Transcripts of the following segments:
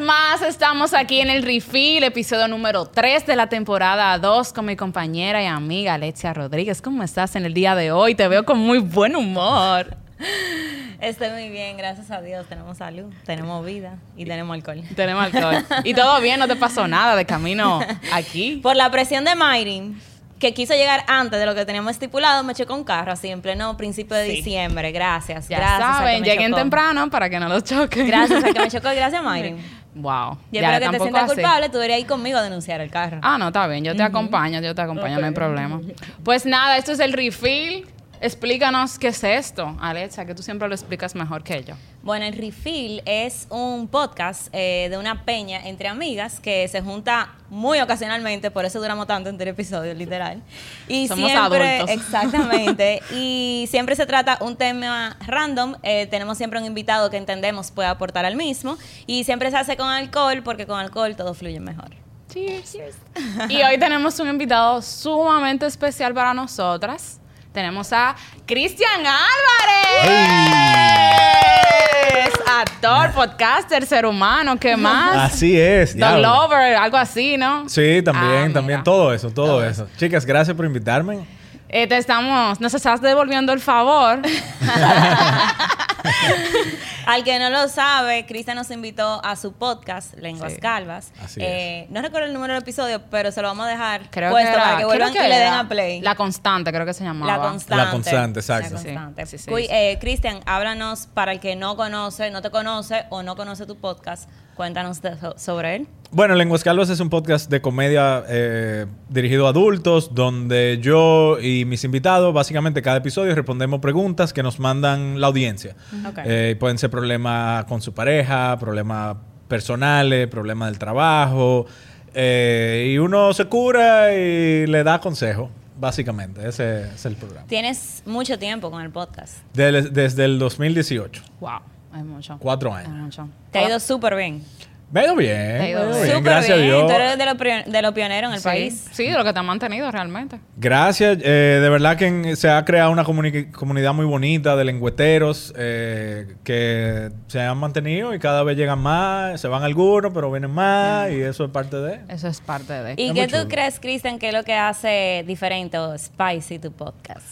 más estamos aquí en el Refill, episodio número 3 de la temporada 2 con mi compañera y amiga Alexia Rodríguez. ¿Cómo estás en el día de hoy? Te veo con muy buen humor. Estoy muy bien, gracias a Dios. Tenemos salud, tenemos vida y tenemos alcohol. Tenemos alcohol. Y todo bien, no te pasó nada de camino aquí. Por la presión de Mayrin, que quiso llegar antes de lo que teníamos estipulado, me chocó un carro así en pleno principio de Sí. diciembre. Gracias, Ya gracias. saben, lleguen chocó. temprano para que no los choquen. Gracias a que me chocó gracias, Mayrin. Wow. Yo ya, espero que te sientas así. culpable, tú deberías ir conmigo a denunciar el carro. Ah, no, está bien. Yo te acompaño, yo te acompaño, no hay problema. Pues nada, esto es el refill. Explícanos qué es esto, Alexa, que tú siempre lo explicas mejor que yo. Bueno, el Refill es un podcast eh, de una peña entre amigas que se junta muy ocasionalmente, por eso duramos tanto entre episodios, literal. Y Somos siempre, adultos. exactamente. y siempre se trata un tema random. eh, tenemos siempre un invitado que entendemos puede aportar al mismo. Y siempre se hace con alcohol, porque con alcohol todo fluye mejor. Cheers. Y hoy tenemos un invitado sumamente especial para nosotras. Tenemos a Cristian Álvarez. Actor, podcaster, ser humano, ¿qué más? Así es. Dog diablo. lover, algo así, ¿no? Sí, también, Ah, también todo eso, todo, eso. Chicas, gracias por invitarme. Eh, te estamos, nos estás devolviendo el favor. Al que no lo sabe, Cristian nos invitó a su podcast, Lenguas Sí. Calvas. Así Eh, No recuerdo el número del episodio, pero se lo vamos a dejar Creo puesto que era, para que vuelvan y le den a play. La constante, creo que se llamaba. La constante. La constante, exacto. La Sí, constante. sí, sí, Cuy- sí. eh, Cristian, háblanos para el que no conoce, no te conoce o no conoce tu podcast. Cuéntanos de- sobre él. Bueno, Lenguas Calvas es un podcast de comedia eh, dirigido a adultos, donde yo y mis invitados, básicamente cada episodio respondemos preguntas que nos mandan la audiencia. Eh, pueden ser problemas con su pareja, problemas personales, problemas del trabajo. eh, y uno se cura y le da consejo, básicamente. Ese es el programa. Tienes mucho tiempo con el podcast. Del- desde el 2018. Wow, hay mucho. Cuatro años. mucho. Te ha ido súper bien. Me ha ido bien. Te ha me ido ha ido bien. Súper Gracias bien. a Dios. Tú eres de los de los pioneros en el Sí, país. Sí, de lo que te ha mantenido realmente. Gracias. eh, de verdad que se ha creado una comuni- comunidad muy bonita de lengüeteros eh, que se han mantenido y cada vez llegan más. Se van algunos, pero vienen más y eso es parte de... Eso es parte de. ¿Y Es qué tú crees, Cristian, que es lo que hace diferente o spicy tu podcast?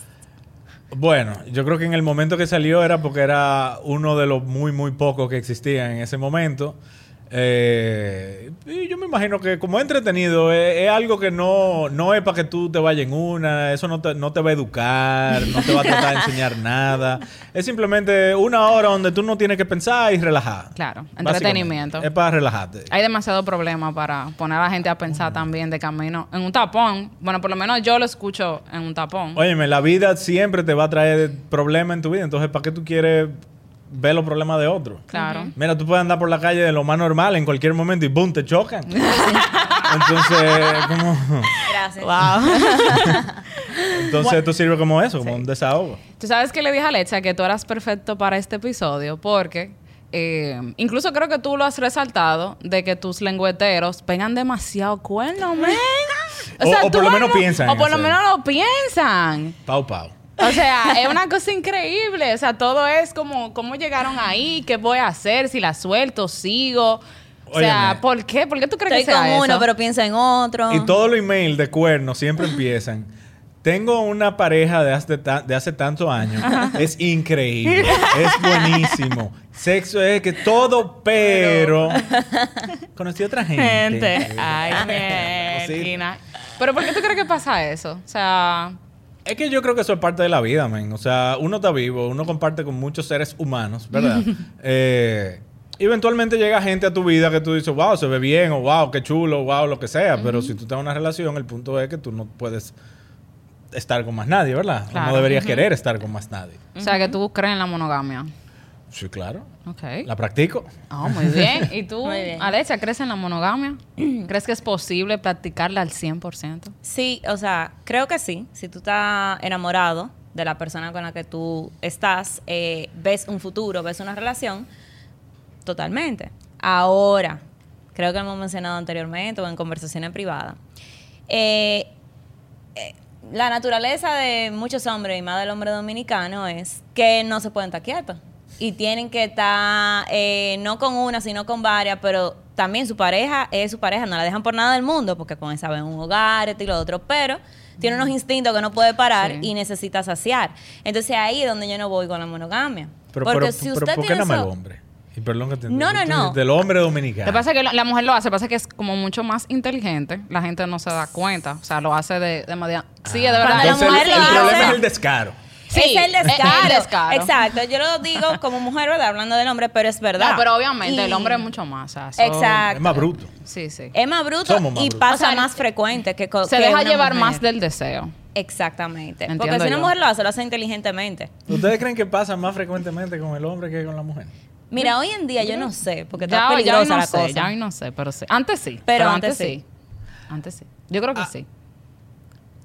Bueno, yo creo que en el momento que salió era porque era uno de los muy, muy pocos que existían en ese momento. Eh, y yo me imagino que como entretenido es, es algo que no, no es para que tú te vayas en una, eso no te, no te va a educar, no te va a tratar de enseñar nada. Es simplemente una hora donde tú no tienes que pensar y relajar. Claro, entretenimiento. Es para relajarte. Hay demasiado problema para poner a la gente a pensar también de camino. En un tapón, bueno, por lo menos yo lo escucho en un tapón. Óyeme, la vida siempre te va a traer problemas en tu vida, entonces ¿para qué tú quieres ver los problemas de otros? Claro. Mira, tú puedes andar por la calle de lo más normal en cualquier momento y ¡boom! te chocan. Entonces, como, Gracias. Wow. entonces esto sirve como eso, como un desahogo. Tú sabes que le dije a Alexa que tú eras perfecto para este episodio porque eh, incluso creo que tú lo has resaltado de que tus lengüeteros pegan demasiado cuerno, man. O- o por lo menos algo- piensan O por lo menos lo piensan. Pau, pau. O sea, es una cosa increíble. O sea, todo es como, ¿cómo llegaron ahí? ¿Qué voy a hacer? Si la suelto, sigo. O sea, Óyeme. ¿por qué? ¿Por qué tú crees Estoy que sea con uno, eso? pero piensa en otro. Y todos los emails de cuernos siempre empiezan. Tengo una pareja de hace, ta- de hace tantos años. Es increíble. es buenísimo. Sexo es que todo, pero... Conocí a otra gente. Gente. Ay. Melquina. Pero ¿por qué tú crees que pasa eso? O sea, Es que yo creo que eso es parte de la vida, men. O sea, uno está vivo, uno comparte con muchos seres humanos, ¿verdad? Eh, eventualmente llega gente a tu vida que tú dices, wow, se ve bien, o wow, qué chulo, wow, lo que sea. Pero si tú estás en una relación, el punto es que tú no puedes estar con más nadie, ¿verdad? Claro. No deberías querer estar con más nadie. o sea que tú crees en la monogamia. Sí, claro. Ok. La practico. Ah, muy bien. ¿Y tú, bien. Crees en la monogamia? ¿Crees que es posible practicarla al 100%? Sí, o sea, creo que sí. Si tú estás enamorado de la persona con la que tú estás, eh, ves un futuro, ves una relación, totalmente. Ahora, creo que lo hemos mencionado anteriormente o en conversaciones privadas. eh, eh, la naturaleza de muchos hombres y más del hombre dominicano es que no se pueden estar quietos. Y tienen que estar, eh, no con una, sino con varias, pero también su pareja es su pareja, no la dejan por nada del mundo, porque con esa ven un hogar, esto y lo otro, pero tiene unos instintos que no puede parar Sí. y necesita saciar. Entonces ahí es donde yo no voy con la monogamia. Pero, porque pero, si pero usted ¿por qué tiene nada más el hombre? Y perdón que te No, no, no. Del hombre dominicano. Lo que pasa es que la, mujer lo hace, lo que pasa es que es como mucho más inteligente. La gente no se da cuenta. O sea, lo hace de, de manera... Sí, de verdad. La Entonces, mujer el, lo el hace- problema es el descaro. Sí, es el es el descaro. descaro. Exacto. Yo lo digo como mujer, ¿verdad? Hablando del hombre, pero es verdad. No, pero obviamente Y- el hombre es mucho más. o sea, Exacto. Es más bruto. Sí, sí. Es más bruto Somos más y brutos. pasa O sea, más frecuente que Se que deja una llevar mujer. más del deseo. Exactamente. Entiendo Porque si una mujer lo hace, lo hace inteligentemente. ¿Ustedes creen que pasa más frecuentemente con el hombre que con la mujer? Mira, hoy en día yo no sé, porque Ya, está ya peligrosa no la sé, cosa. ya hoy no sé, pero sí. Antes sí. Pero antes sí. Antes sí. Yo creo que sí.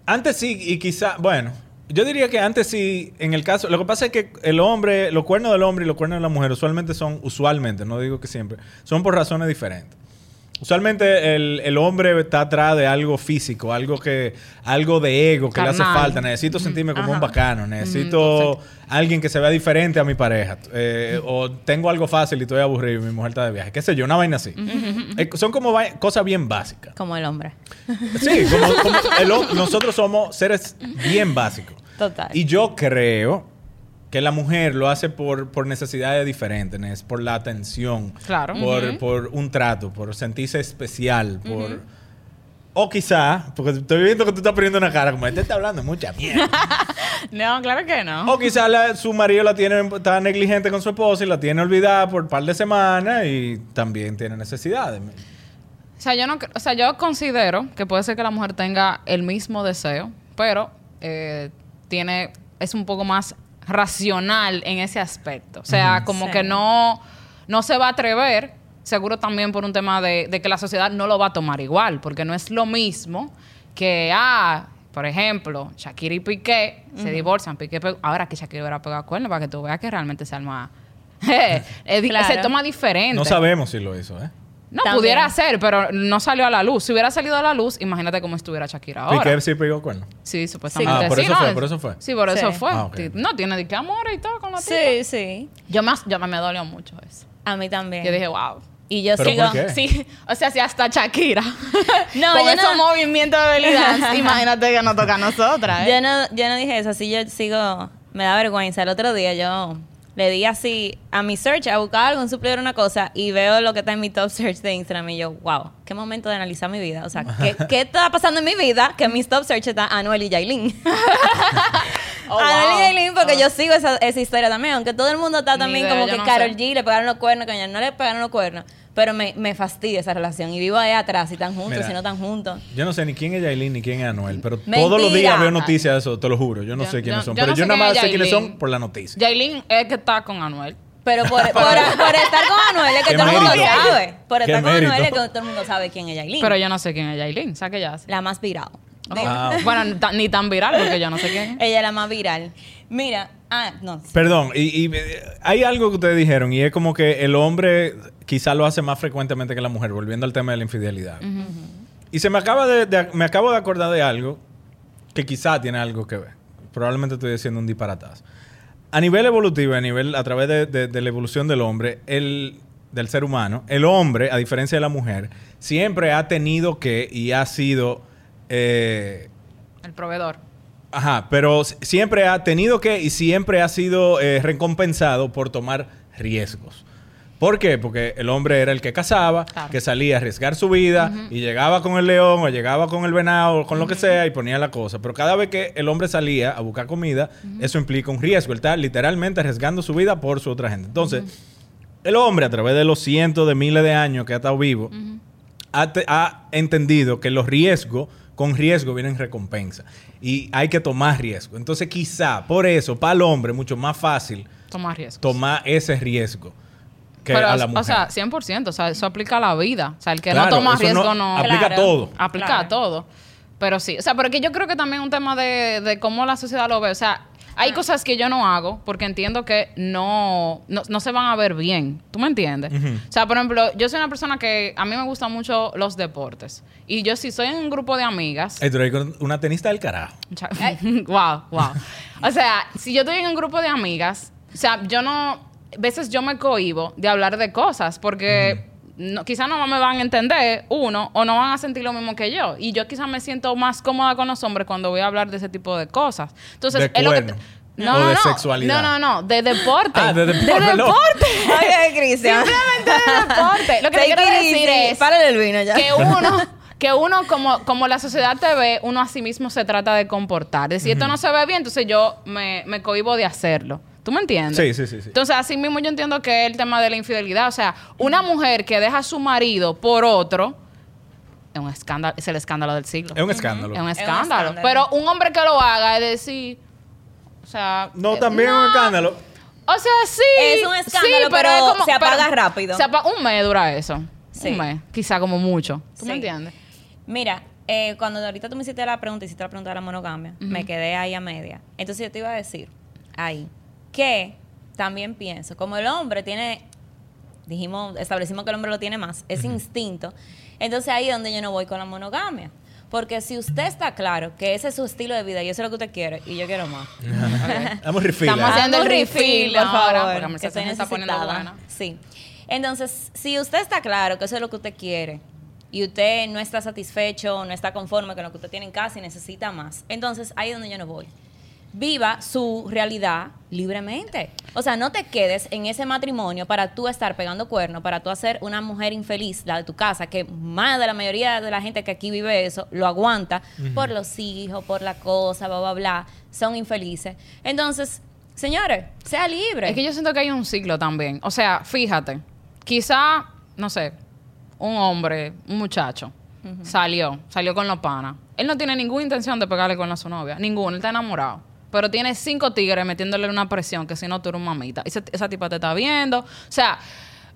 Antes sí, y quizá, bueno, yo diría que antes sí, en el caso, lo que pasa es que el hombre, los cuernos del hombre y los cuernos de la mujer usualmente son, usualmente, no digo que siempre, son por razones diferentes. Usualmente el, el hombre está atrás de algo físico, algo que, algo de ego que le hace falta. Necesito sentirme como un bacano, necesito alguien que se vea diferente a mi pareja. Eh, o tengo algo fácil y estoy aburrido y mi mujer está de viaje. Qué sé yo, una vaina así. Eh, son como cosas bien básicas. Como el hombre. Sí, como, como el hom- nosotros somos seres bien básicos. Total. Y yo creo que la mujer lo hace por, por necesidades diferentes, por la atención, Claro. por, por un trato, por sentirse especial, por... O quizá, porque estoy viendo que tú estás poniendo una cara como este está hablando mucha mierda. No, claro que no. o quizá la- su marido la tiene, está negligente con su esposa y la tiene olvidada por un par de semanas y también tiene necesidades. O sea, yo no, o sea, yo considero que puede ser que la mujer tenga el mismo deseo, pero eh, tiene es un poco más racional en ese aspecto. O sea, como Sí. que no no se va a atrever, seguro también por un tema de, de que la sociedad no lo va a tomar igual, porque no es lo mismo que ah, por ejemplo, Shakira y Piqué se divorcian, Piqué ahora que Shakira hubiera pegado cuerno para que tú veas que realmente se alma eh, Claro. se toma diferente. No sabemos si lo hizo, ¿eh? No, También. pudiera ser, pero no salió a la luz. Si hubiera salido a la luz, imagínate cómo estuviera Shakira ahora. Piqué sí pegó cuerno. Sí, supuestamente. Ah, por sí, eso ¿no? fue, por eso fue. Sí, por eso fue. Ah, No, tiene de qué amor y todo con la tipa. Sí, sí. Yo, me, yo me, me dolió mucho eso. A mí también. Yo dije, wow. y yo ¿Pero sigo. Sí, o sea, si hasta Shakira. No, con esos no- movimientos de belly dance, imagínate que nos toca a nosotras. ¿eh? Yo no, yo no dije eso, así yo sigo, me da vergüenza. El otro día yo le di así a mi search, a buscar algo, un suplidor, una cosa, y veo lo que está en mi top search de Instagram y yo, wow, qué momento de analizar mi vida. O sea, ¿qué, qué está pasando en mi vida? Que en mis top search está Anuel y Yailin. Oh, Anuel y. Yailin, porque yo sigo esa, esa historia también, aunque todo el mundo está también como que no sé. G le pegaron los cuernos, que no le pegaron los cuernos. Pero me, me fastidia esa relación y vivo ahí atrás, si están juntos, Mira. si no están juntos. Yo no sé ni quién es Yailin ni quién es Anuel, pero Mentira. todos los días veo noticias de eso, te lo juro. Yo no Yo- sé quiénes yo- son, yo pero no yo sé nada quién más sé quiénes son por la noticia. Yailin es que está con Anuel. Pero por, por, por estar con Anuel es que todo el mundo sabe. Por estar con Anuel es que todo el mundo sabe quién es Yailin. Pero yo no sé quién es Yailin. ¿Sabes qué ella hace? la más viral. Oh. Bueno, ni tan- ni tan viral porque yo no sé quién. es. Ella es la más viral. Mira, ah, no. Perdón, y, y, eh, hay algo que ustedes dijeron y es como que el hombre quizá lo hace más frecuentemente que la mujer, volviendo al tema de la infidelidad. Y se me acaba de, de- me acabo de acordar de algo que quizá tiene algo que ver. Probablemente estoy diciendo un disparatazo. A nivel evolutivo, a nivel a través de, de- de la evolución del hombre, el del ser humano, el hombre, a diferencia de la mujer, siempre ha tenido que y ha sido eh, El proveedor. Ajá, pero siempre ha tenido que y siempre ha sido eh, recompensado por tomar riesgos. ¿Por qué? Porque el hombre era el que cazaba, Claro. que salía a arriesgar su vida y llegaba con el león o llegaba con el venado o con lo que sea y ponía la cosa. Pero cada vez que el hombre salía a buscar comida, eso implica un riesgo. Él está literalmente arriesgando su vida por su otra gente. Entonces, el hombre a través de los cientos de miles de años que ha estado vivo, ha, te- ha entendido que los riesgos, con riesgo vienen recompensa. Y hay que tomar riesgo. Entonces, quizá por eso, para el hombre, es mucho más fácil Toma riesgos. tomar ese riesgo que Pero, a la mujer. o sea, 100%. O sea, eso aplica a la vida. O sea, el que Claro, no toma riesgo no- no... aplica Claro. a todo. Aplica Claro. a todo. Pero sí. O sea, pero que yo creo que también un tema de, de cómo la sociedad lo ve. O sea, hay cosas que yo no hago porque entiendo que no, no, no se van a ver bien. ¿Tú me entiendes? O sea, por ejemplo, yo soy una persona que a mí me gustan mucho los deportes. Y yo si soy en un grupo de amigas... Ey, tú eres una tenista del carajo. Wow, wow. O sea, si yo estoy en un grupo de amigas, o sea, yo no, veces yo me cohibo de hablar de cosas porque no, quizás no me van a entender, uno, o no van a sentir lo mismo que yo. Y yo quizás me siento más cómoda con los hombres cuando voy a hablar de ese tipo de cosas. Entonces, De es lo que te- no, O no, de no. sexualidad. No, no, no, de deporte. Ah, de deporte, De no. deporte. Oye, Cristian. Simplemente de deporte. Lo que te quiero decir es Párale el vino ya. que uno, que uno como, como la sociedad te ve, uno a sí mismo se trata de comportar. De si esto no se ve bien, entonces yo me, me cohibo de hacerlo. ¿Tú me entiendes? Sí, sí, sí, sí. Entonces, así mismo yo entiendo que es el tema de la infidelidad. O sea, una mujer que deja a su marido por otro es un escándalo, es el escándalo del siglo. Es un escándalo. Es un Es un escándalo. Pero un hombre que lo haga es decir, o sea, No, eh, también es un escándalo. o sea, sí. Es un escándalo, pero se apaga rápido. se apa- un mes dura eso. Sí. Un mes. Quizá como mucho. ¿Tú me Sí. entiendes? Mira, eh, cuando ahorita tú me hiciste la pregunta, hiciste la pregunta de la monogamia, me quedé ahí a media. Entonces yo te iba a decir, ahí, que también pienso, como el hombre tiene, dijimos, establecimos que el hombre lo tiene más, ese instinto, entonces ahí es donde yo no voy con la monogamia. Porque si usted está claro que ese es su estilo de vida y eso es lo que usted quiere, y yo quiero más. Vamos refill. Estamos haciendo el refill por ahora, favor, porque la que estoy se está poniendo necesitada. buena. Sí. Entonces, si usted está claro que eso es lo que usted quiere y usted no está satisfecho, no está conforme con lo que usted tiene en casa y necesita más, entonces ahí es donde yo no voy. Viva su realidad libremente. O sea, no te quedes en ese matrimonio para tú estar pegando cuernos, para tú hacer una mujer infeliz, la de tu casa, que más de la mayoría de la gente que aquí vive eso lo aguanta por los hijos, por la cosa, bla, bla, bla. Son infelices. Entonces, señores, sea libre. Es que yo siento que hay un ciclo también. O sea, fíjate, quizá, no sé, un hombre, un muchacho, salió, salió con los panas. Él no tiene ninguna intención de pegarle con a su novia, ninguno, él está enamorado. Pero tiene cinco tigres metiéndole una presión que si no tú eres un mamita. Esa, esa tipa te está viendo. O sea,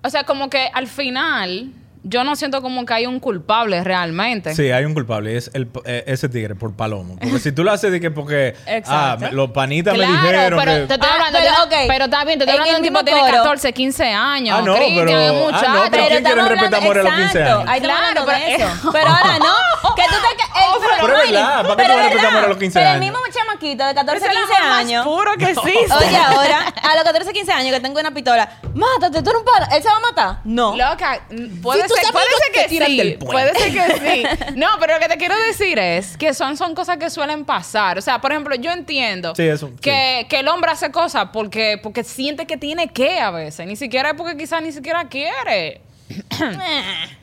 o sea, como que al final, yo no siento como que hay un culpable realmente. Sí, hay un culpable y es el, eh, ese tigre por palomo. Porque si tú lo haces de que porque ah, Exacto. me- los panitas Claro, me dijeron pero que... te estoy Ah, hablando pero, de una- ok. pero está bien, te estoy En hablando de un tipo que tiene coro. 14, 15 años. Ah, no, Cristian, pero- es ah, no, muchacho. pero ¿quién quiere estamos respetar hablando- amor a los 15 exacto, años? Estamos Claro, pero- eso. Pero ahora no. Que tú te... el- Oh, pero Pero es verdad, ¿para qué pero tú vas a es respetar amor a los 15 Pero el años? mismo chamaquito de 14, Ese es el 15 amor más años. puro que existe. Oye, ahora, a los 14, 15 años que tengo una pistola, mátate, tú eres un palo. ¿Él se va a matar? No. Loca, puede, ser, puede ser que sí. Puede ser que sí. No, pero lo que te quiero decir es que son, son cosas que suelen pasar. O sea, por ejemplo, yo entiendo Sí, eso, sí. que, que el hombre hace cosas porque, porque siente que tiene que a veces. Ni siquiera es porque quizás ni siquiera quiere.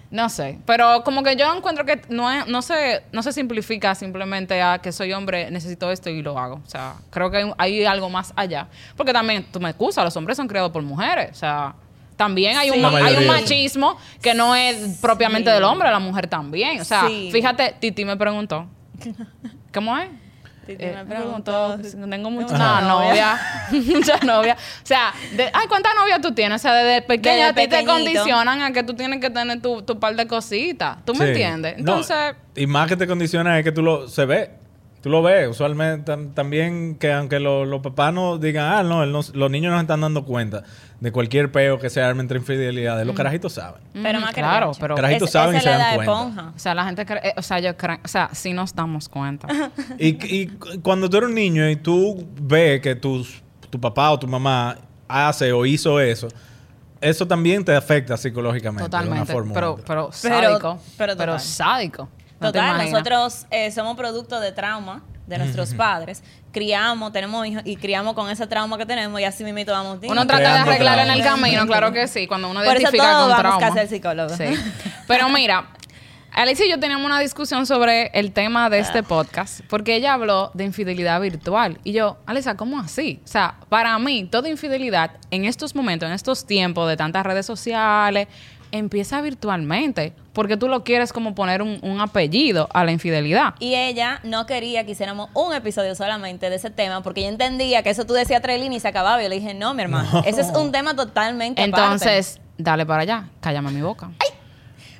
No sé, pero como que yo encuentro que no, es- no, se, no se simplifica simplemente a que soy hombre, necesito esto y lo hago. O sea, creo que hay, hay algo más allá. Porque también, tú me excusas, los hombres son criados por mujeres. O sea, también hay, un, Sí. La hay un machismo que no es propiamente Sí. del hombre, la mujer también. O sea, Sí. fíjate, Titi me preguntó, ¿cómo es? Titi Eh, me preguntó tengo mucha muchas novia. novias, muchas novias. O sea, de- ay, ¿cuántas novias tú tienes? O sea, desde pequeña Desde a ti te condicionan a que tú tienes que tener tu, tu par de cositas. ¿Tú me entiendes? No, Entonces, y más que te condiciona es que tú lo se ve. Tú lo ves. Usualmente tam- también que aunque lo- los papás no digan, ah, no, él no- los niños no se están dando cuenta de cualquier peo que se arme entre infidelidades. Los carajitos saben. Pero mm, más que claro, leche. pero Carajitos Es- saben y se dan cuenta. o sea, la gente cree, eh, o sea, yo creo, o sea, sí nos damos cuenta. Y, y cu- cuando tú eres un niño y tú ves que tus, tu papá o tu mamá hace o hizo eso, eso también te afecta psicológicamente de una Totalmente. forma Pero, pero Pero- sádico. pero total. sádico. No Total, nosotros eh, somos producto de trauma de nuestros padres. Criamos, tenemos hijos y criamos con ese trauma que tenemos y así mismo vamos. Uno trata de arreglar en el camino, claro que sí, cuando uno Por eso identifica todos con vamos trauma. psicólogo. Sí. Pero mira, Alicia y yo teníamos una discusión sobre el tema de Ah. este podcast, porque ella habló de infidelidad virtual. Y yo, Alicia, ¿cómo así? O sea, para mí, toda infidelidad en estos momentos, en estos tiempos de tantas redes sociales, empieza virtualmente, porque tú lo quieres como poner un, un apellido a la infidelidad. Y ella no quería que hiciéramos un episodio solamente de ese tema, porque ella entendía que eso tú decías tres líneas y se acababa. Y yo le dije, no, mi hermano, ese es un tema totalmente aparte. Entonces, dale para allá, cállame mi boca.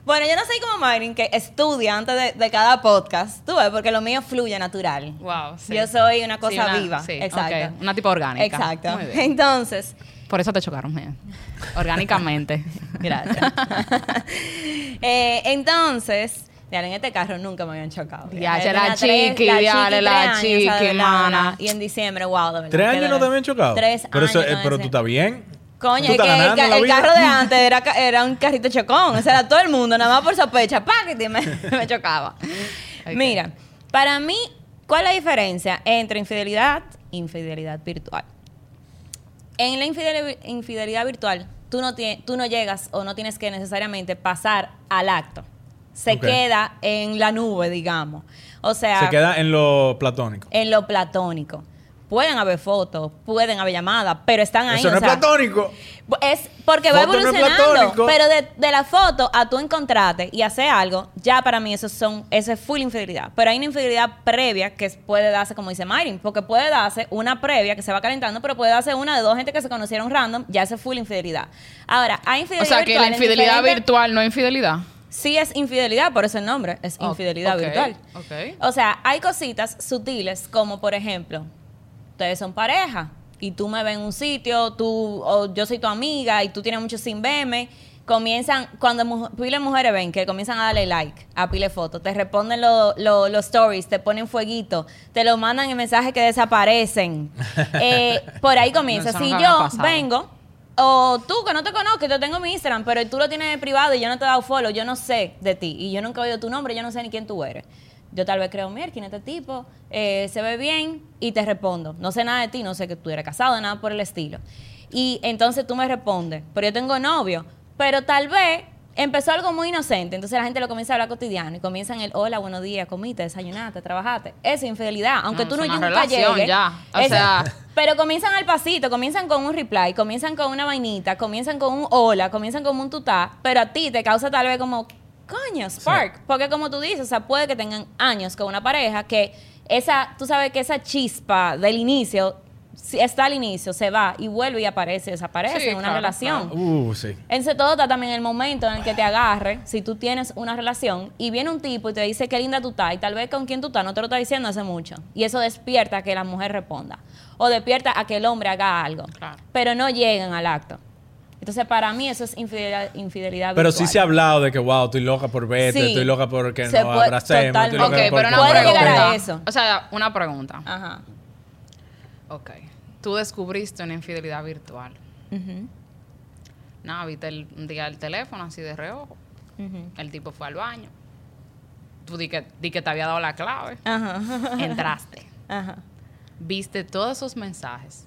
Bueno, yo no soy como Mayrin, que estudia antes de, de cada podcast, tú ves, porque lo mío fluye natural. Wow, sí. Yo soy una cosa Sí, una- viva. sí, Exacto. una tipo orgánica. Exacto. Muy bien. Entonces, Por eso te chocaron, bien. Orgánicamente. gracias. Eh, entonces, ya en este carro nunca me habían chocado. Ya, Yo la chiqui, la años, chiqui. La- mana. Y en diciembre, wow, de verdad. ¿Tres años no te habían chocado? Tres pero eso, años. eh, pero tú estás bien. Coño, es que el, carro de antes era, ca- era un carrito chocón. O sea, era todo el mundo, nada más por sospecha. Y me, me chocaba. Mira, para mí, ¿cuál es la diferencia entre infidelidad e infidelidad virtual? En la infideli- infidelidad virtual, tú no, tú no llegas o no tienes que necesariamente pasar al acto. Se queda en la nube, digamos. O sea, Se queda en lo platónico. en lo platónico. Pueden haber fotos, pueden haber llamadas, pero están ahí. Eso o no es platónico. es porque va Foto no evolucionando. platónico. pero de, de la foto a tú encontrarte y hacer algo, ya para mí eso son, eso es full infidelidad. Pero hay una infidelidad previa que puede darse, como dice Mayrin, porque puede darse una previa que se va calentando, pero puede darse una de dos gente que se conocieron random, ya es full infidelidad. Ahora, hay O infidelidad sea, que la virtual infidelidad virtual no es infidelidad. Sí es infidelidad, por eso el nombre, es infidelidad virtual. ok. O sea, hay cositas sutiles como, por ejemplo, ustedes son pareja y tú me ves en un sitio, tú o yo soy tu amiga y tú tienes mucho sin verme, comienzan, cuando mu- pile mujeres ven que comienzan a darle like a pile fotos, te responden lo- lo- los stories, te ponen fueguito, te lo mandan en mensajes que desaparecen. Eh, por ahí comienza. Si yo vengo o tú que no te conozco, yo tengo mi Instagram, pero tú lo tienes privado y yo no te he dado follow, yo no sé de ti y yo nunca he oído tu nombre, yo no sé ni quién tú eres. Yo tal vez creo, mira, quién es este tipo, eh, se ve bien y te respondo. No sé nada de ti, no sé que tú eres casado, nada por el estilo. Y entonces tú me respondes, pero yo tengo novio, pero tal vez empezó algo muy inocente, entonces la gente lo comienza a hablar cotidiano y comienzan el hola, buenos días, comiste, desayunaste, trabajaste. Eso es infidelidad, aunque No, tú es no una nunca relación llegues. ya. O Eso- sea- pero comienzan al pasito, comienzan con un reply, comienzan con una vainita, comienzan con un hola, comienzan con un tutá, pero a ti te causa tal vez como, coño, spark. Porque como tú dices, o sea, puede que tengan años con una pareja que esa, tú sabes que esa chispa del inicio, si está al inicio, se va y vuelve y aparece, desaparece Sí, en una claro, relación. Uh, sí. Entonces todo está también el momento en el que te agarre, si tú tienes una relación y viene un tipo y te dice qué linda tú estás y tal vez con quien tú estás no te lo está diciendo hace mucho. Y eso despierta a que la mujer responda. O despierta a que el hombre haga algo. Claro. Pero no llegan al acto. Entonces para mí eso es infidelidad, infidelidad Pero virtual. sí se ha hablado de que, wow, estoy loca por verte, Sí. estoy loca porque Se nos abracemos, estoy totalmente. loca Ok, porque pero una pregunta. a eso. O sea, una pregunta. Ajá. Ok. Tú descubriste una infidelidad virtual. Ujú, Nada, viste el, un día el teléfono así de reojo. ujú. El tipo fue al baño. Tú di que, di que te había dado la clave. Ajá. Entraste. Ajá. Viste todos esos mensajes.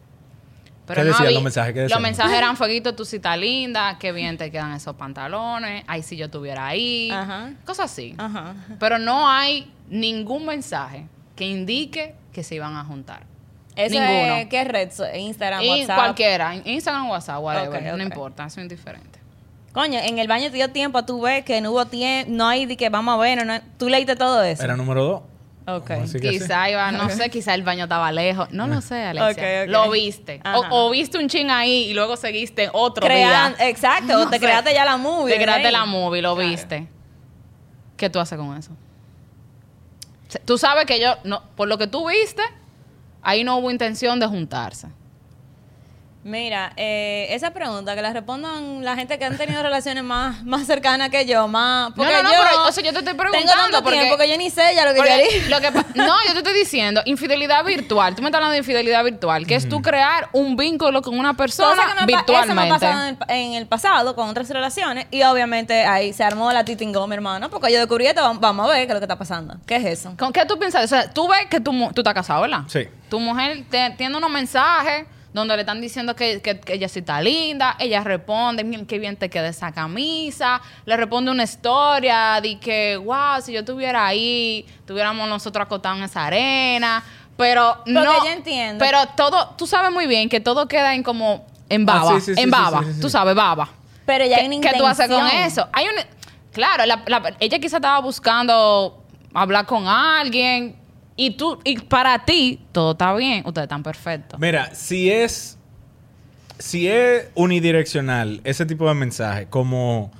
¿Qué decían había- los mensajes? ¿Qué decían? Los mensajes eran fueguito, tú sí estás linda, qué bien te quedan esos pantalones, ay si yo estuviera ahí, Ajá. cosas así. Ajá. Pero no hay ningún mensaje que indique que se iban a juntar. Eso Ninguno. es, ¿qué red? Instagram, Y WhatsApp. cualquiera, Instagram, WhatsApp, whatever, Ok, ok. no importa, eso es indiferente. Coño, en el baño te dio tiempo tú ver que no hubo tiempo, no hay de que vamos a ver, no, tú leíste todo eso. Era número dos. Ok. Que sí. Quizá iba, no sé, quizá el baño estaba lejos. No lo sé, Alexia. Lo viste. O, o viste un chin ahí y luego seguiste otro Crean- día. exacto, No te sé. creaste ya la movie. Te creaste la movie, lo viste. ¿Qué tú haces con eso? Tú sabes que yo, no, por lo que tú viste, ahí no hubo intención de juntarse. Mira, eh, esa pregunta que la respondan la gente que han tenido relaciones más, más cercanas que yo, más... Porque no, no, yo pero, o sea, yo te estoy Tengo preguntando tanto porque- tiempo que yo ni sé ya lo que quería. lo que pa- no, yo te estoy diciendo, infidelidad virtual. Tú me estás hablando de infidelidad virtual, que es tú crear un vínculo con una persona que me pa- Eso me ha virtualmente. pasado en el, en el pasado con otras relaciones y obviamente ahí se armó la titingó, mi hermano, porque yo descubrí esto, vamos, a ver qué es lo que está pasando. ¿Qué es eso? ¿Con qué tú piensas? O sea, tú ves que tu, mu- tú estás casado, ¿verdad? Sí. Tu mujer te, tiene unos mensajes donde le están diciendo que, que- que ella sí está linda, ella responde, "Miren qué bien te queda esa camisa, le responde una historia de que, wow, si yo estuviera ahí, tuviéramos nosotros acotados en esa arena, pero no. yo entiendo. Pero todo, tú sabes muy bien que todo queda en como, en Ah, baba, sí, sí, sí, en sí, baba, sí, sí, tú sí. sabes, baba. Pero ya hay ¿Qué, una qué tú haces con eso? Hay un, claro, la- la- ella quizá estaba buscando hablar con alguien y tú y para ti todo está bien, ustedes están perfectos. Mira, si es. Si es unidireccional, ese tipo de mensaje, como.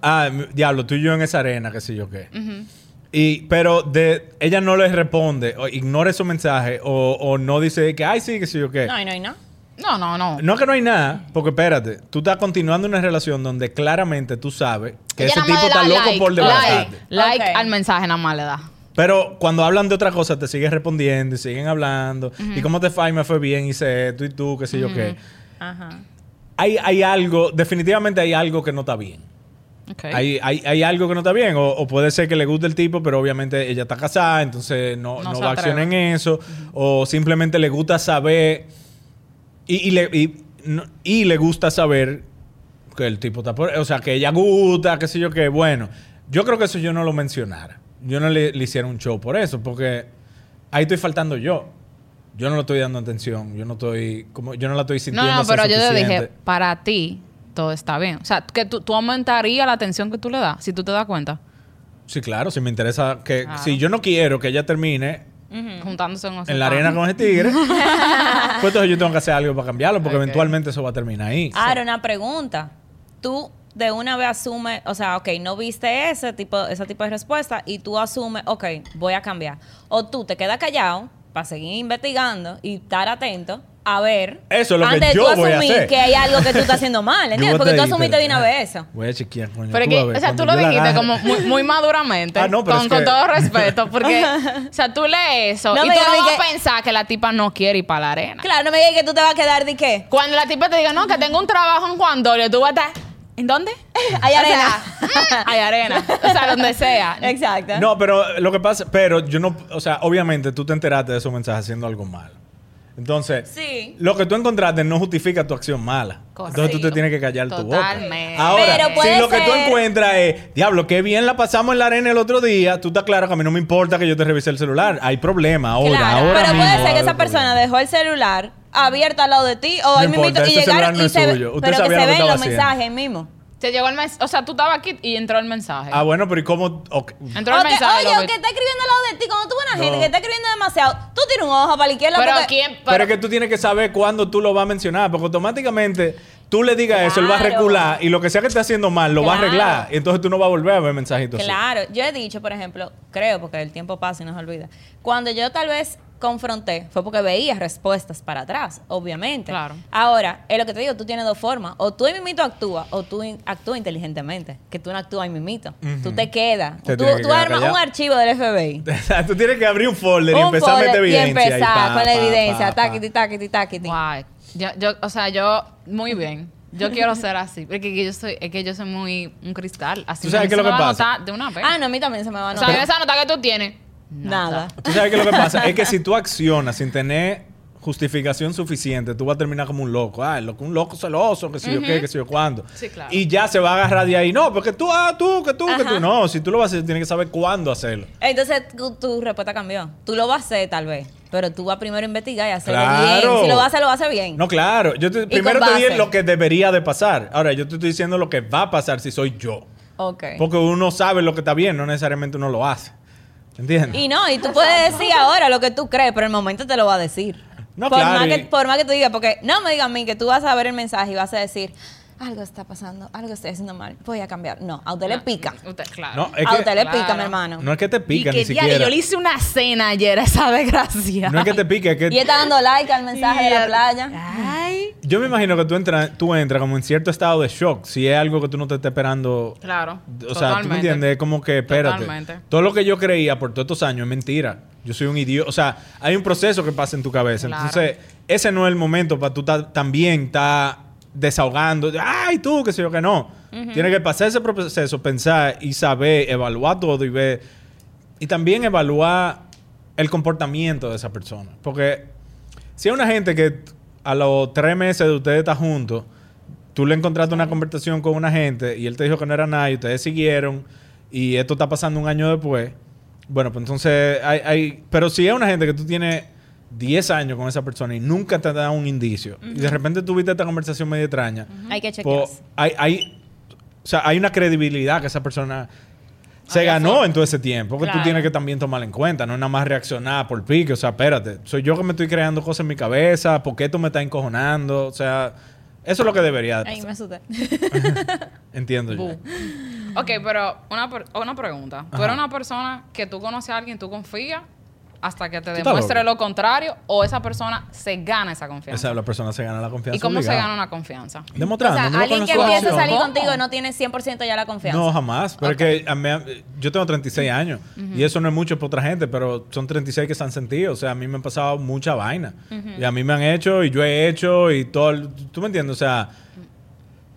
Ah, diablo, tú y yo en esa arena, qué sé yo qué. Y, pero de, ella no le responde, o ignora esos mensajes, o, o no dice que, ay, sí, qué sé yo qué. No, y no, y no. No, no, no. No que no hay nada, porque espérate, tú estás continuando una relación donde claramente tú sabes que Ella ese nada tipo está loco like, por like, desbaratarte. like al mensaje nada más le da. Pero cuando hablan de otra cosa, te sigues respondiendo y siguen hablando. ¿Y cómo te fue? Ay, me fue bien, hice esto y tú, qué sé yo qué. Ajá. hay, hay algo, definitivamente hay algo que no está bien. Ok. Hay, hay, hay algo que no está bien. O, o puede ser que le guste el tipo, pero obviamente ella está casada, entonces no, No no, va a accionar en eso. O simplemente le gusta saber. Y, y le, y, no- y le gusta saber que el tipo está por. O sea, que ella gusta, qué sé yo qué. Bueno, yo creo que eso yo no lo mencionara. Yo no le, le hiciera un show por eso, porque ahí estoy faltando yo. Yo no le estoy dando atención. Yo no estoy. Como, yo no la estoy No, sintiendo. no, ser pero yo te dije, para ti todo está bien. O sea, que tú, tú aumentarías la atención que tú le das, si tú te das cuenta, Sí, claro, si me interesa que Claro. si yo no quiero que ella termine juntándose en, en la arena con ese tigre, pues entonces yo tengo que hacer algo para cambiarlo porque eventualmente eso va a terminar ahí. Ahora, una pregunta. Tú de una vez asumes, o sea, ok, no viste ese tipo, ese tipo de respuesta y tú asumes, ok, voy a cambiar. O tú te quedas callado para seguir investigando y estar atento a ver. Eso es lo que antes de yo tú voy a asumir hacer. que hay algo que tú estás haciendo mal, ¿entiendes? Porque tú asumiste de una espera, vez eso. Voy a chequear, coño. Pero que, o sea, tú lo la dijiste agarre- como muy, muy maduramente, Ah, no, pero con, es con que- todo respeto, porque, o sea, tú lees eso No y tú no vas que- a pensar que la tipa no quiere ir para la arena. Claro, no me digas que tú te vas a quedar de qué. Cuando la tipa te diga, no, que tengo un trabajo en Juan Dolio, tú vas a estar, ¿en dónde? Hay arena. sea, hay arena. O sea, donde sea. Exacto. No, pero lo que pasa, pero yo no, o sea, obviamente tú te enteraste de esos mensajes haciendo algo malo. Entonces, Sí. lo que tú encontraste no justifica tu acción mala. Entonces tú te tienes que callar tu boca. Ahora, Pero si lo que tú encuentras es, diablo, qué bien la pasamos en la arena el otro día, tú estás claro que a mí no me importa que yo te revise el celular. Hay problema ahora, Claro, ahora pero mismo puede ser que esa persona problema. dejó el celular abierto al lado de ti o No importa, mismo y llegaron no y se pero que se ven los mensajes mismo. Te llegó el mensaje. O sea, tú estabas aquí y entró el mensaje. Ah, bueno, pero ¿y cómo? Entró el O que, mensaje. oye, que está escribiendo al lado de ti, cuando tú ves una No. gente que está escribiendo demasiado, tú tiras un ojo para la izquierda Pero porque... quién. Pero, es que tú tienes que saber cuándo tú lo vas a mencionar, porque automáticamente tú le digas eso, él va a Claro. recular y lo que sea que esté haciendo mal lo va a Claro. arreglar. Y entonces tú no vas a volver a ver mensajitos así. Claro, yo he dicho, por ejemplo, creo, porque el tiempo pasa y nos olvida, cuando yo tal vez confronté, fue porque veía respuestas para atrás, obviamente. Claro. Ahora, es lo que te digo, tú tienes dos formas. O tú ahí mimito actúas, o tú in- actúas inteligentemente. Que tú no actúas ahí mimito. Tú te quedas. Te tú que armas un archivo del FBI. O sea, tú tienes que abrir un folder y empezar a meter y evidencia. y empezar pa, con la evidencia. Taquiti, taquiti, taquiti. Guay. Yo, yo, o sea, yo, muy bien. Yo quiero ser así. Porque yo soy, es que yo soy muy un cristal. Así ¿Tú sabes qué es lo que pasa? notar De una vez. Ah, no, a mí también se me va a o sea, notar. esa nota que tú tienes. Nada. Tú sabes que lo que pasa es que si tú accionas sin tener justificación suficiente, tú vas a terminar como un loco. Ah, loco, un loco celoso, que sé yo qué, que sé yo cuándo. Sí, claro. Y ya se va a agarrar de ahí. No, porque tú, ah, tú, que tú, que Ajá. tú. No, si tú lo vas a hacer, tienes que saber cuándo hacerlo. Entonces tu, tu respuesta cambió. Tú lo vas a hacer tal vez, pero tú vas primero a investigar y hacerlo Claro. bien. Si lo vas a hacer, lo vas a hacer bien. No, claro. Yo te- primero te dije lo que debería de pasar. Ahora, yo te estoy diciendo lo que va a pasar si soy yo. Ok. Porque uno sabe lo que está bien, no necesariamente uno lo hace. ¿Entiendes? Y no, y tú puedes decir ahora lo que tú crees, pero en el momento te lo va a decir. No, por, claro, más que, por más que tú digas, porque no me digas a mí que tú vas a ver el mensaje y vas a decir, algo está pasando, algo estoy haciendo mal, voy a cambiar. No, a usted le pica. Usted, claro. No, es a que- usted le pica, Claro. mi hermano. No es que te y pica que ni siquiera. yo le hice una cena ayer a esa desgracia. No es que te pique, es que Y está dando like al mensaje de la playa. Ay. Yo me imagino que tú entras, tú entras como en cierto estado de shock. Si es algo que tú no te estás esperando. Claro. O sea, tú me entiendes, es como que espérate. Totalmente. Todo lo que yo creía por todos estos años es mentira. Yo soy un idiota. O sea, hay un proceso que pasa en tu cabeza. Claro. Entonces, ese no es el momento para tú ta- también estar desahogando. Ay, tú, que sé yo que no. Tienes que pasar ese proceso, pensar y saber, evaluar todo y ver. Y también evaluar el comportamiento de esa persona. Porque si hay una gente que a los tres meses de ustedes estar juntos, tú le encontraste una conversación con una gente y él te dijo que no era nada y ustedes siguieron y esto está pasando un año después, bueno, pues entonces hay, hay... Pero si es una gente que tú tienes 10 años con esa persona y nunca te da un indicio y de repente tuviste esta conversación medio extraña, Hay que chequear. pues hay, hay, o sea, hay una credibilidad que esa persona se Había ganó forma. en todo ese tiempo. Que tú tienes que también tomar en cuenta. No es nada más reaccionar por pique. O sea, espérate. Soy yo que me estoy creando cosas en mi cabeza. ¿Por qué esto me está encojonando? O sea, eso es lo que debería de Ay, me asusté. Entiendo yo. Ok, pero una, una pregunta. ¿Tú Ajá. eres una persona que tú conoces a alguien, tú confías hasta que te demuestre lo contrario o esa persona se gana esa confianza? Esa la persona se gana la confianza. ¿Y cómo se gana una confianza? O Demostrando. sea, no lo alguien que empieza a salir contigo no tiene 100% ya la confianza. No, jamás. Pero es que a mí- yo tengo 36 años y eso no es mucho para otra gente, pero son 36 que se han sentido. O sea, a mí me han pasado mucha vaina. Y a mí me han hecho y yo he hecho y todo. el- ¿Tú me entiendes? O sea,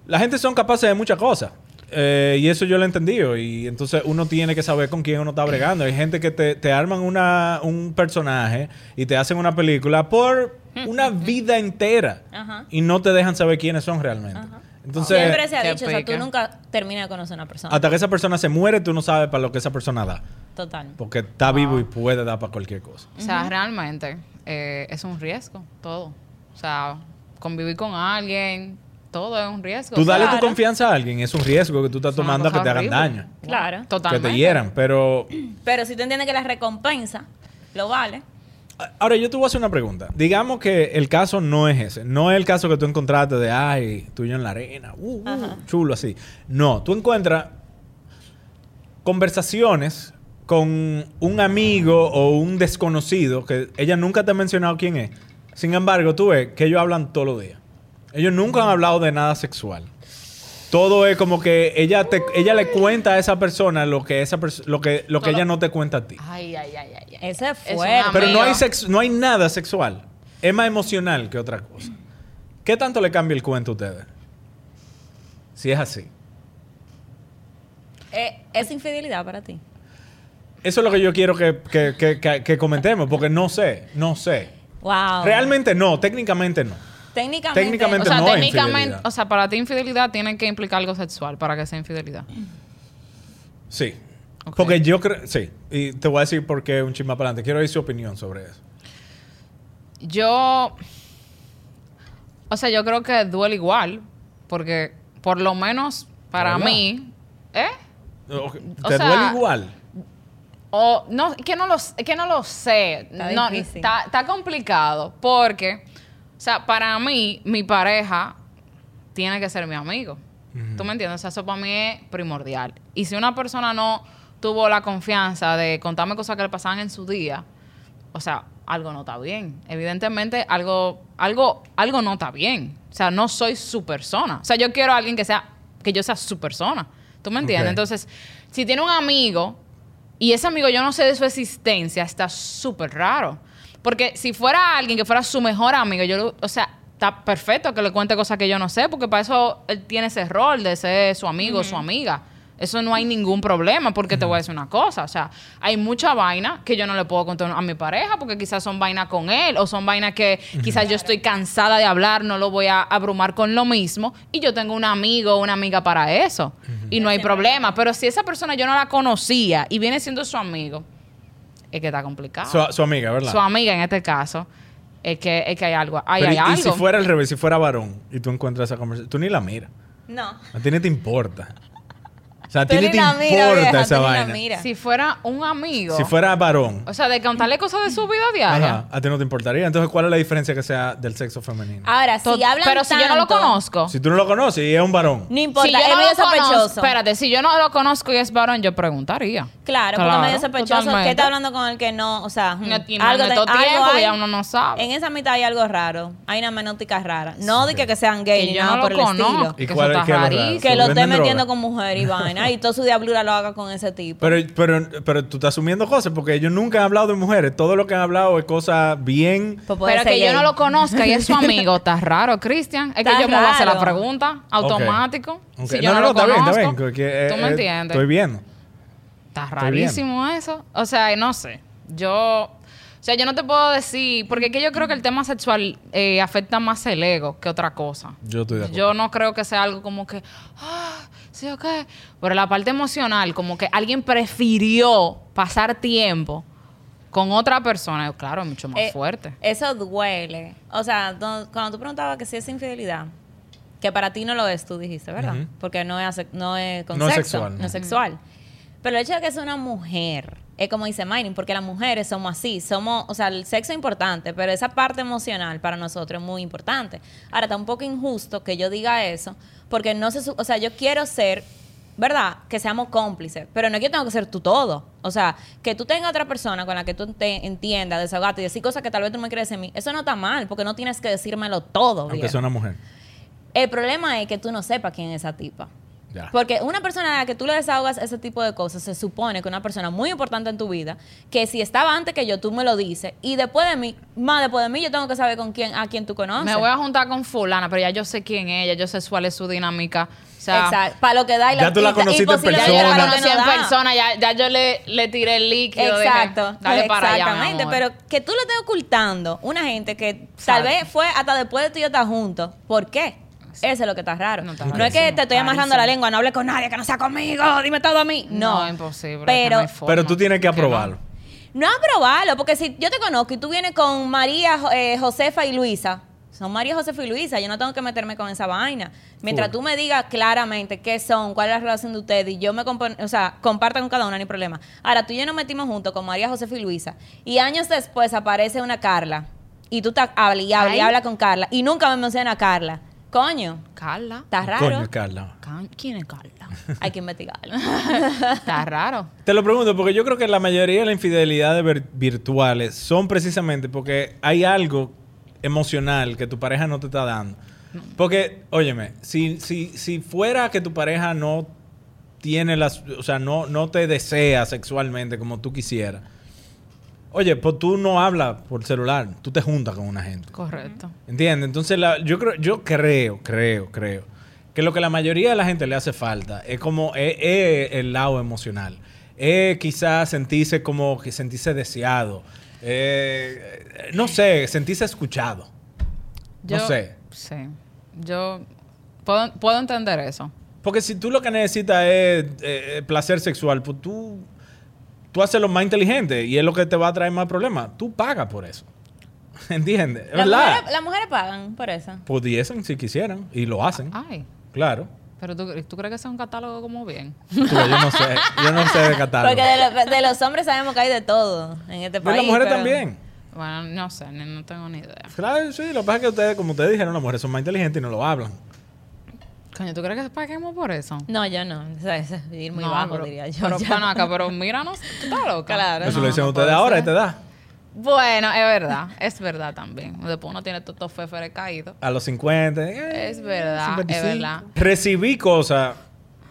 La gente son capaces de muchas cosas. Eh, y eso yo lo he entendido. Y entonces uno tiene que saber con quién uno está bregando. Hay gente que te, te arman una, un personaje y te hacen una película por una vida entera. Ajá. Y no te dejan saber quiénes son realmente. Entonces, Siempre se ha dicho, o sea, tú nunca terminas de conocer a una persona. hasta que esa persona se muere, tú no sabes para lo que esa persona da. Total. Porque está vivo y puede dar para cualquier cosa. O sea, realmente eh, es un riesgo, todo. O sea, convivir con alguien, todo es un riesgo. Tú dale tu confianza a alguien, es un riesgo que tú estás tomando a que te hagan horrible. daño. Claro. Totalmente. Que te hieran. Pero Pero si tú entiendes que la recompensa lo vale. Ahora, yo te voy a hacer una pregunta. Digamos que el caso no es ese. No es el caso que tú encontraste de, ay, tuyo en la arena, uh, uh, chulo así. No, tú encuentras conversaciones con un amigo o un desconocido que ella nunca te ha mencionado quién es. Sin embargo, tú ves que ellos hablan todos los días. Ellos nunca han hablado de nada sexual. Todo es como que ella te, ella le cuenta a esa persona lo que esa lo que lo que Todo. ella no te cuenta a ti. Ay, ay, ay, ay. ay. Ese Es fue. Pero no hay, sex- no hay nada sexual. Es más emocional que otra cosa. ¿Qué tanto le cambia el cuento a ustedes? Si es así. Eh, es infidelidad para ti. Eso es lo que yo quiero que, que- que- que- que comentemos, porque no sé, no sé. Wow. Realmente no, técnicamente no. Técnicamente. Técnicamente O sea, no técnicamente, o sea, para ti infidelidad tiene que implicar algo sexual para que sea infidelidad. Sí. Porque yo creo, sí. Y te voy a decir por qué un chisme para adelante. Quiero oír su opinión sobre eso. Yo, o sea, yo creo que duele igual, porque por lo menos para ¿Verdad? mí, ¿eh? O- ¿Te O sea, duele igual? O no, que no lo, que no lo sé. Está no, está complicado porque, o sea, para mí, mi pareja tiene que ser mi amigo. ¿Tú me entiendes? O sea, eso para mí es primordial. Y si una persona no tuvo la confianza de contarme cosas que le pasaban en su día, o sea, algo no está bien. Evidentemente, algo, algo, algo no está bien. O sea, no soy su persona. O sea, yo quiero a alguien que sea, que yo sea su persona. ¿Tú me entiendes? Entonces, si tiene un amigo y ese amigo yo no sé de su existencia, está súper raro. Porque si fuera alguien que fuera su mejor amigo, yo, lo- o sea, está perfecto que le cuente cosas que yo no sé, porque para eso él tiene ese rol de ser su amigo o su amiga. Eso no hay ningún problema, porque te voy a decir una cosa. O sea, hay mucha vaina que yo no le puedo contar a mi pareja, porque quizás son vainas con él, o son vainas que quizás yo estoy cansada de hablar, no lo voy a abrumar con lo mismo, y yo tengo un amigo o una amiga para eso. Y no hay problema. Pero si esa persona yo no la conocía y viene siendo su amigo, es que está complicado. Su, su amiga, ¿verdad? Su amiga en este caso, es que, es que hay algo. Hay, Pero hay y- algo. y si fuera al revés, si fuera varón y tú encuentras esa conversación, tú ni la miras. No. A ti ni te importa. O sea, a ti ni te importa vieja, esa vaina. mira. Si fuera un amigo. Si fuera varón, O sea, de contarle cosas de su vida diaria. ajá, a ti no te importaría. Entonces, ¿cuál es la diferencia que sea del sexo femenino? Ahora, si hablan Pero si yo no lo conozco. Si tú no lo conoces y es un varón. No importa, si yo es no medio lo conozco, sospechoso. espérate, si yo no lo conozco y es varón, yo preguntaría. Claro, porque Claro, es medio sospechoso. totalmente. ¿Qué está hablando con el que no? O sea, No, hmm, más en estos tiempos, ya uno no sabe. En esa mitad hay algo raro. Hay una menótica rara. No de que, sean gay Que ni no por lo el estilo. conozco. ¿Y que lo esté ¿Venden metiendo con mujer y vaina. Y toda su diablura lo haga con ese tipo. Pero, pero, pero tú estás asumiendo cosas porque ellos nunca han hablado de mujeres. Todo lo que han hablado es cosas bien. Pues Pero que yo no lo conozca y es su amigo, está raro, Cristian. Es que Está yo me voy a hacer la pregunta automático. Si yo no, lo está bien, conozco. está bien. que- eh, ¿Tú me eh, entiendes? Estoy viendo. Está rarísimo eso. O sea, no sé. Yo. O sea, yo no te puedo decir. Porque es que yo creo que el tema sexual eh, afecta más el ego que otra cosa. Yo estoy de acuerdo. Yo no creo que sea algo como que. Ah, sí, ok. Pero la parte emocional, como que alguien prefirió pasar tiempo con otra persona, claro, es mucho más Eh, fuerte. Eso duele. O sea, do- cuando tú preguntabas que si es infidelidad, que para ti no lo es, tú dijiste, ¿verdad? Porque no es, no es con No es sexo, sexual, no no. es sexual. Pero el hecho de que es una mujer, es como dice Mining, porque las mujeres somos así, somos, o sea, el sexo es importante, pero esa parte emocional para nosotros es muy importante. Ahora, está un poco injusto que yo diga eso, porque no se, o sea, yo quiero ser, ¿verdad? Que seamos cómplices, pero no es que tengo que ser tú todo. O sea, que tú tengas otra persona con la que tú te entiendas, desahogarte y decir cosas que tal vez tú me crees en mí, eso no está mal, porque no tienes que decírmelo todo. Aunque viejo. sea una mujer. El problema es que tú no sepas quién es esa tipa. Ya. Porque una persona a la que tú le desahogas ese tipo de cosas, se supone que una persona muy importante en tu vida, que si estaba antes que yo, tú me lo dices, y después de mí, más después de mí, yo tengo que saber con quién, a quién tú conoces. Me voy a juntar con fulana, pero ya yo sé quién es ella, yo sé cuál es su dinámica. O sea, Exacto. Para lo que da y Ya tú la conociste en ya persona. yo la conocí en ya, ya yo le, le tiré el líquido. dije, Exacto, dale para allá, exactamente. pero que tú le estés ocultando una gente que tal Exacto. vez fue hasta después de tú y yo estar juntos. ¿Por qué? Eso es lo que está raro. No, es que te estoy amarrando la lengua, no hables con nadie, que no sea conmigo, dime todo a mí. No, No, imposible. Pero, no. Pero tú tienes que aprobarlo. no aprobarlo, porque si yo te conozco y tú vienes con María, eh, Josefa y Luisa, son María, Josefa y Luisa, yo no tengo que meterme con esa vaina. Mientras tú me digas claramente qué son, cuál es la relación de ustedes y yo me o sea, comparta con cada una, ni problema. Ahora, tú y yo nos metimos juntos con María, Josefa y Luisa y años después aparece una Carla y tú te hablas y hablas y hablas con Carla y nunca me menciona a Carla. Coño, Carla. está raro. Coño, Carla. ¿Quién es Carla? Hay que investigarlo. Está raro. Te lo pregunto porque yo creo que la mayoría de las infidelidades vir- virtuales son precisamente porque hay algo emocional que tu pareja no te está dando. Porque, óyeme, si, si, si fuera que tu pareja no tiene las, o sea, no, no te desea sexualmente como tú quisieras, oye, pues tú no hablas por celular, tú te juntas con una gente. Correcto. ¿Entiendes? Entonces, la- yo creo, yo creo, creo, creo que lo que la mayoría de la gente le hace falta es como es, es el lado emocional. Es quizás sentirse como que sentirse deseado. Eh, no sé, sentirse escuchado. Yo, no sé. Sí. Yo puedo, puedo entender eso. Porque si tú lo que necesitas es eh, placer sexual, pues tú, tú haces lo más inteligente y es lo que te va a traer más problemas. Tú pagas por eso. ¿Entiendes? Es Las verdad. mujeres, las mujeres pagan por eso. Pudiesen si quisieran y lo hacen. Ay. Claro. Pero tú, ¿tú crees que sea un catálogo como bien? Tú, yo no sé, yo no sé de catálogo. Porque de, lo- de los hombres sabemos que hay de todo en este país. las mujeres pero- también. Bueno, no sé, ni- no tengo ni idea. Claro, sí, lo que pasa es que ustedes, como ustedes dijeron, las mujeres son más inteligentes y no lo hablan. Coño, ¿tú crees que paguemos por eso? No, yo no. Eso es ir muy No, bajo, pero, diría yo. Pero, ya. ven acá, pero míranos, tú estás loca. Claro. Eso No, lo dicen no ustedes ahora, a ser. esta edad. Bueno, es verdad, es verdad también. Después uno tiene todos estos feferes caídos. A los 50. eh, Es verdad, 55. es verdad. Recibí cosas,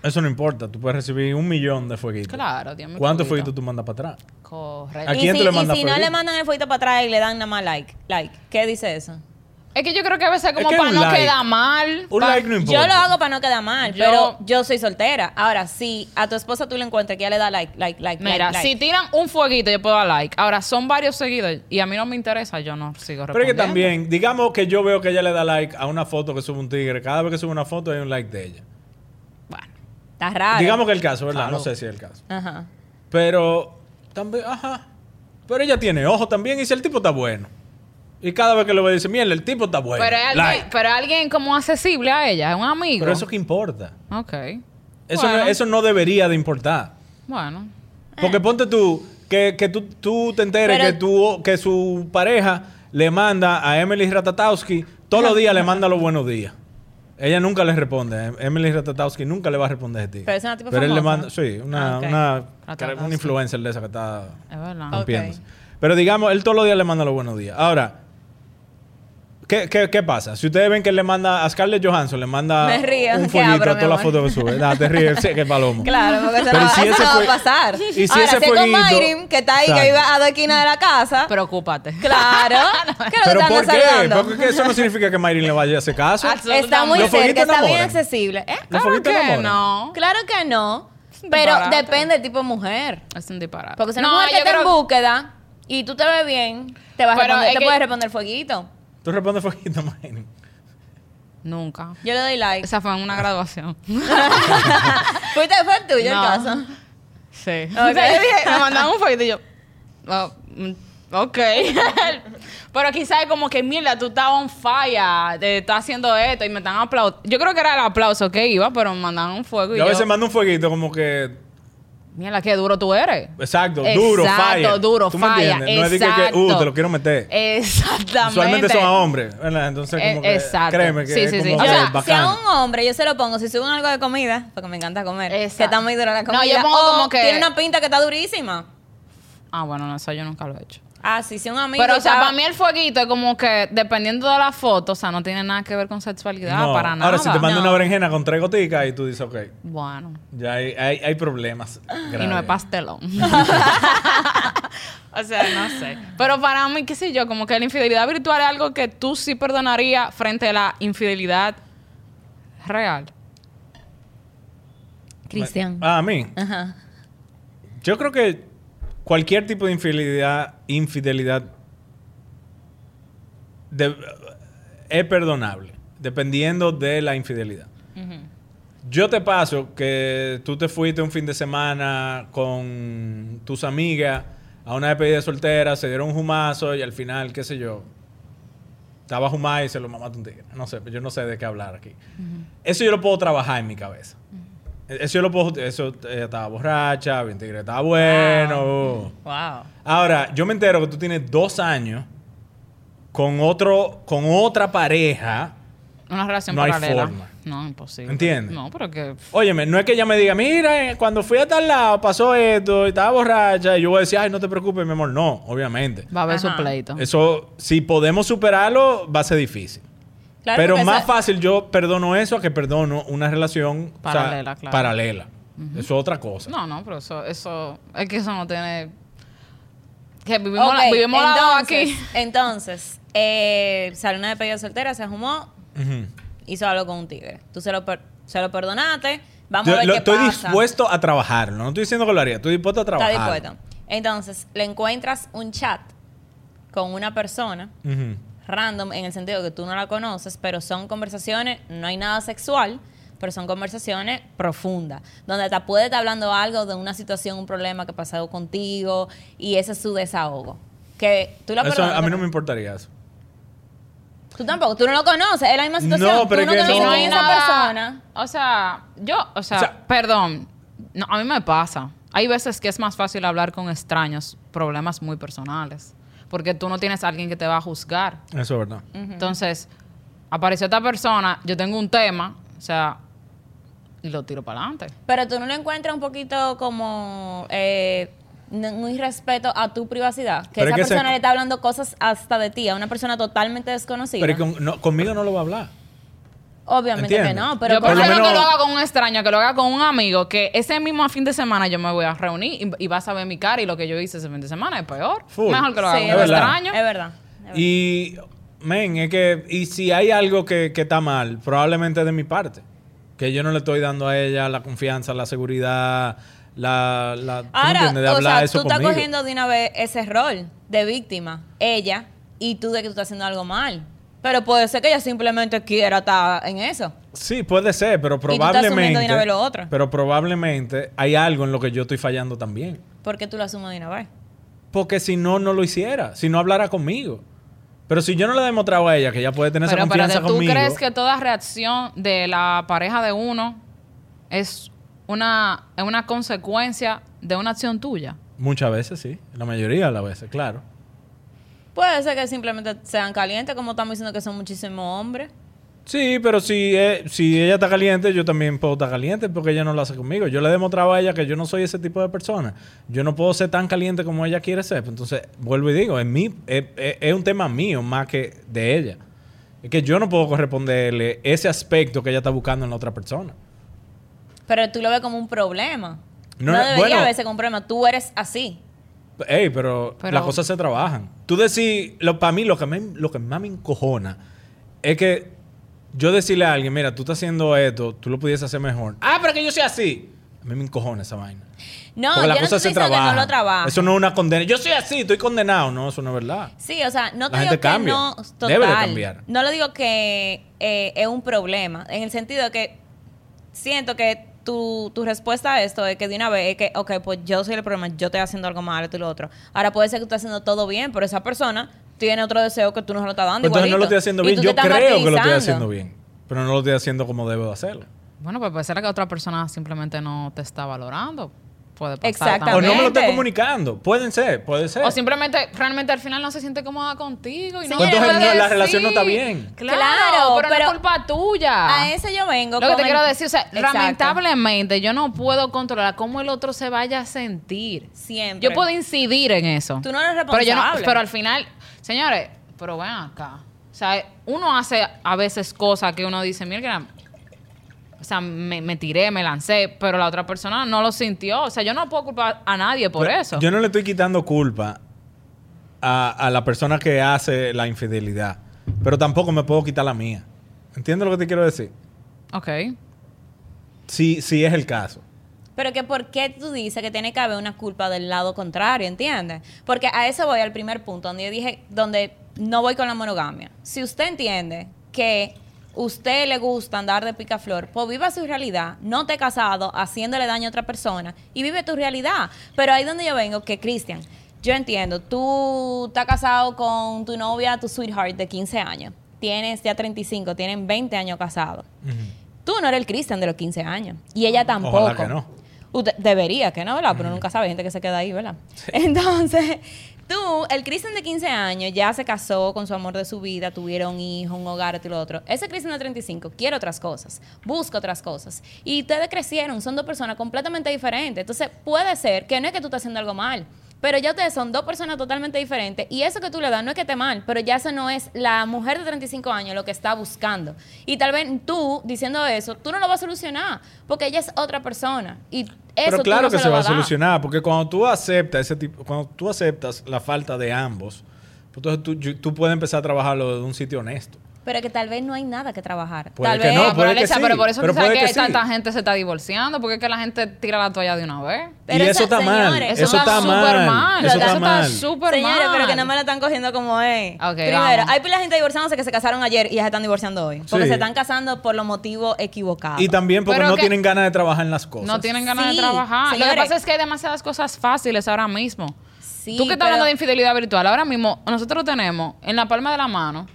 eso no importa. Tú puedes recibir un millón de fueguitos. Claro, Dios mío. ¿Cuántos fueguito? fueguitos tú mandas para atrás? Correcto. ¿A Y quién si, tú le y mandas si no le mandan el fueguito para atrás y le dan nada más like, like, ¿qué dice eso? Es que yo creo que a veces como que para no like- quedar mal. Un like no importa. Yo lo hago para no quedar mal, Yo- pero yo soy soltera. Ahora, si a tu esposa tú le encuentras que ya le da like, like, like, Mira, like, si like. tiran un fueguito, yo puedo dar like. Ahora, son varios seguidos y a mí no me interesa, yo no sigo Pero es que respondiendo. también, digamos que yo veo que ella le da like a una foto que sube un tigre. Cada vez que sube una foto hay un like de ella. Bueno, Está raro. Digamos que es el caso, ¿verdad? Claro. No sé si es el caso. Ajá. Pero también, ajá. Pero ella tiene ojo también y si el tipo está bueno. Y cada vez que lo ve dice, mierda, el tipo está bueno. pero, es alguien, like. pero alguien como accesible a ella, es un amigo. Pero eso qué importa. Ok. Eso, Bueno. no, eso no debería de importar. Bueno. Porque ponte tú, que, que tú, tú te enteres Pero- que, tú, que su pareja le manda a Emily Ratatowski, todos los días le manda los buenos días. Ella nunca le responde. Emily Ratatowski nunca le va a responder a ti. Pero es una tipa Pero él le famosa. manda, sí, una, Ah, una, una influencer de esa que está rompiéndose. Pero digamos, él todos los días le manda los buenos días. Ahora, ¿qué, qué, qué pasa? Si ustedes ven que él le manda a Scarlett Johansson, le manda Me río, un que abro, a mi todas las amor. fotos que sube. Te ríes, sí, que palomo. Claro, porque eso, Pero no, si eso ese no va a pasar. y si Ahora, ese con fueguito- Mayrim, que está ahí, que Exacto. vive a dos esquinas de la casa. Preocúpate. Claro. ¿Qué es lo ¿Pero que por están qué? saludando? Porque eso no significa que Mayrin le vaya a hacer caso. Está muy Los cerca, está bien enamoran. accesible. ¿Eh? Los Claro que enamoran. no. Claro que no. un Pero disparate. depende del tipo de mujer. Es un disparate. Porque si una No, mujer que yo está en búsqueda y tú te ves bien, te, vas a Pero responder, es te que- puedes responder fueguito. Tú respondes fueguito, Mayrin. Nunca. Yo le doy like. Esa fue en una graduación. Fuiste, fue el tuyo No. el caso. Sí. O sea, yo dije, me mandaron un fueguito y yo, oh, mm, ok. Pero quizás es como que, mierda, tú estás on fire, te estás haciendo esto y me están aplaudiendo. Yo creo que era el aplauso que iba, pero me mandaron un fuego y Yo yo, a veces mando un fueguito como que... mierda, qué duro tú eres. Exacto, duro, Exacto, fire. duro, ¿Tú me fire, entiendes? No es de que, que, uh, exacto. te lo quiero meter. Exactamente. Usualmente son a hombres, ¿verdad? Entonces, como que, exacto. créeme que Sí, es sí, sí. como O que sea, Si a un hombre yo se lo pongo, si suben algo de comida, porque me encanta comer, Exacto. que está muy dura la No, comida, yo pongo o como que- tiene una pinta que está durísima. Ah, bueno, no, eso yo nunca lo he hecho. Ah, sí, sí, un amigo. Pero, o sea, estaba- para mí el fueguito es como que dependiendo de la foto, o sea, no tiene nada que ver con sexualidad, No. para nada. Ahora, si te mando No. una berenjena con tres goticas y tú dices, ok, Bueno, ya hay, hay, hay problemas. y no es graves. pastelón. o sea, no sé. Pero para mí, qué sé yo, como que la infidelidad virtual es algo que tú sí perdonarías frente a la infidelidad real. Cristian. Ah, a mí. Ajá. Yo creo que cualquier tipo de infidelidad, infidelidad de- es perdonable, dependiendo de la infidelidad. Yo te paso que tú te fuiste un fin de semana con tus amigas a una despedida soltera, se dieron un humazo y al final, qué sé yo, estaba humada y se lo mamaste un tigre. No sé, yo no sé de qué hablar aquí. Eso yo lo puedo trabajar en mi cabeza. Eso yo lo puedo... Eso ella estaba borracha, bien tigre, estaba bueno. Wow. Ahora, yo me entero que tú tienes dos años con otro, con otra pareja. Una relación No hay paralela. forma. No, imposible. ¿Entiendes? No, pero que... Óyeme, no es que ella me diga, mira, eh, cuando fui a tal lado pasó esto y estaba borracha. Y yo voy a decir, ay, no te preocupes, mi amor. No, obviamente. Va a haber su pleito. Eso, si podemos superarlo, va a ser difícil. Claro, Pero más esa- fácil yo perdono eso a que perdono una relación o sea, Paralela. Eso es otra cosa. No, no, pero eso, eso, es que eso no tiene... Que vivimos, la- vivimos entonces, aquí. Entonces, eh, salió una despedida soltera, se fumó, Ujú. hizo algo con un tigre. Tú se lo, per- se lo perdonaste. Vamos Yo a ver lo- qué estoy pasa. dispuesto a trabajarlo. No estoy diciendo que lo haría. Estoy dispuesto a Está trabajar. dispuesto. Entonces, le encuentras un chat con una persona. Random en el sentido que tú no la conoces, pero son conversaciones, no hay nada sexual, pero son conversaciones profundas, donde te puede estar hablando algo de una situación, un problema que ha pasado contigo y ese es su desahogo. Que tú la Eso, a mí no me importaría eso. Tú tampoco, tú no lo conoces, es la misma situación. No, pero tú es no que conoces no- hay esa persona. O sea, yo, o sea, O sea- perdón. No, a mí me pasa. Hay veces que es más fácil hablar con extraños problemas muy personales. Porque tú no tienes a alguien que te va a juzgar. Eso es verdad. Entonces, apareció esta persona, yo tengo un tema, o sea, y lo tiro para adelante. Pero tú no lo encuentras un poquito como eh, un irrespeto a tu privacidad. Que Pero es esa que persona le está hablando cosas hasta de ti, a una persona totalmente desconocida. Pero con- no, conmigo no lo va a hablar. Obviamente que no, pero yo por lo prefiero menos- que lo haga con un extraño, que lo haga con un amigo, que ese mismo fin de semana yo me voy a reunir y, y vas a ver mi cara y lo que yo hice ese fin de semana es peor. Full. Mejor que lo haga Sí, con es un verdad. extraño. Es verdad. es verdad. Y, men, es que, y si hay algo que, que está mal, probablemente de mi parte. Que yo no le estoy dando a ella la confianza, la seguridad, la. la ¿tú me Ahora, de o sea, eso tú estás conmigo. cogiendo de una vez ese rol de víctima, ella, y tú de que tú estás haciendo algo mal. Pero puede ser que ella simplemente quiera estar en eso. Sí, puede ser, pero tú estás asumiendo probablemente. de una vez lo otro. Pero probablemente hay algo en lo que yo estoy fallando también. ¿Por qué tú lo asumes de una vez? Porque si no, no lo hiciera. Si no hablara conmigo. Pero si yo no le he demostrado a ella que ella puede tener Pero esa confianza espérate, ¿tú conmigo. crees que toda reacción de la pareja de uno es una, es una consecuencia de una acción tuya? Muchas veces sí. La mayoría de las veces, claro. Puede ser que simplemente sean calientes, como estamos diciendo que son muchísimos hombres. Sí, pero si, eh, si ella está caliente, yo también puedo estar caliente porque ella no lo hace conmigo. Yo le he demostrado a ella que yo no soy ese tipo de persona. Yo no puedo ser tan caliente como ella quiere ser. Entonces, vuelvo y digo, es, mi, es, es- es un tema mío más que de ella. Es que yo no puedo corresponderle ese aspecto que ella está buscando en la otra persona. Pero tú lo ves como un problema. No, No, debería bueno. verse como un problema. Tú eres así. Ey, pero, Pero- las cosas se trabajan. Tú decís, lo, para mí lo que, me- lo que más me encojona es que yo decirle a alguien, mira, tú estás haciendo esto, tú lo pudiese hacer mejor. Ah, pero que yo sea así. A mí me encojona esa vaina. No, Porque yo las no cosas estoy se trabajan. no lo trabaja. Eso no es una condena. Yo soy así, estoy condenado. No, eso no es verdad. Sí, o sea, no te La digo gente que cambia. no. Total, Debe de cambiar. No le digo que eh, es un problema, en el sentido de que siento que tu, tu respuesta a esto es que de una vez es que, ok, pues yo soy el problema, yo estoy haciendo algo malo, tú y lo otro. Ahora puede ser que tú estés haciendo todo bien, pero esa persona tiene otro deseo que tú no se lo estás dando. Pero entonces no lo estoy haciendo bien. Yo estás creo que lo estoy haciendo bien. Pero no lo estoy haciendo como debo de hacerlo. Bueno, pues puede ser que otra persona simplemente no te está valorando. Puede pasar Exactamente. O no me lo Exactamente. comunicando. Pueden ser, puede ser. O simplemente, realmente al final no se siente cómoda contigo y no Pues entonces no, la relación no está bien. Claro, Claro, pero, no es culpa tuya. A eso yo vengo. Lo que te el- quiero decir, o sea, Exacto. lamentablemente yo no puedo controlar cómo el otro se vaya a sentir. Siempre. Yo puedo incidir en eso. Tú no eres Pero, yo no- responsable. pero al final, señores, pero ven acá. O sea, uno hace a veces cosas que uno dice, mira, o sea, me, me tiré, me lancé, pero la otra persona no lo sintió. O sea, yo no puedo culpar a nadie por Pero eso. Yo no le estoy quitando culpa a, a la persona que hace la infidelidad. Pero tampoco me puedo quitar la mía. ¿Entiendes lo que te quiero decir? Ok. Si, si es el caso. Pero que por qué tú dices que tiene que haber una culpa del lado contrario, ¿entiendes? Porque a eso voy al primer punto, donde yo dije, donde no voy con la monogamia. Si usted entiende que usted le gusta andar de picaflor, pues viva su realidad, no esté casado haciéndole daño a otra persona y vive tu realidad. Pero ahí donde yo vengo, que Cristian, yo entiendo, tú estás casado con tu novia, tu sweetheart de 15 años, tienes ya 35, tienen 20 años casados. Tú no eres el Cristian de los 15 años. Y ella tampoco. Ojalá que no. Usted- debería que no, ¿verdad? Pero nunca sabe, gente que se queda ahí, ¿verdad? Entonces, tú, el Cristian de 15 años, ya se casó con su amor de su vida, tuvieron un hijo, un hogar, y lo otro. Ese Cristian de 35 quiere otras cosas, busca otras cosas. Y ustedes crecieron, son dos personas completamente diferentes. Entonces, puede ser que no es que tú estés haciendo algo mal. Pero ya ustedes son dos personas totalmente diferentes y eso que tú le das no es que esté mal, pero ya eso no es la mujer de 35 años lo que está buscando. Y tal vez tú, diciendo eso, tú no lo vas a solucionar porque ella es otra persona. Y eso Pero claro no que se va a solucionar, porque cuando tú aceptas ese tipo, cuando tú aceptas la falta de ambos, pues entonces tú, tú puedes empezar a trabajarlo de un sitio honesto. Pero que tal vez no hay nada que trabajar. Puede tal que vez no, pero, puede que Alexa, sí, pero por eso pero tú sabes puede que, que sí. tanta gente se está divorciando, porque es que la gente tira la toalla de una vez. Pero y eso está mal. señores, Eso, está súper mal. Eso está Eso está mal. súper Señores, pero que no me la están cogiendo como es. Ok, Primero, vamos. hay pila de gente divorciándose que se casaron ayer y ya se están divorciando hoy. Porque Sí. se están casando por los motivos equivocados. Y también porque Pero no que- tienen ganas de trabajar en las cosas. No tienen ganas Sí, de trabajar. Lo señores. que pasa es que hay demasiadas cosas fáciles ahora mismo. Sí, Tú que estás pero- hablando de infidelidad virtual, ahora mismo nosotros tenemos en la palma de la mano,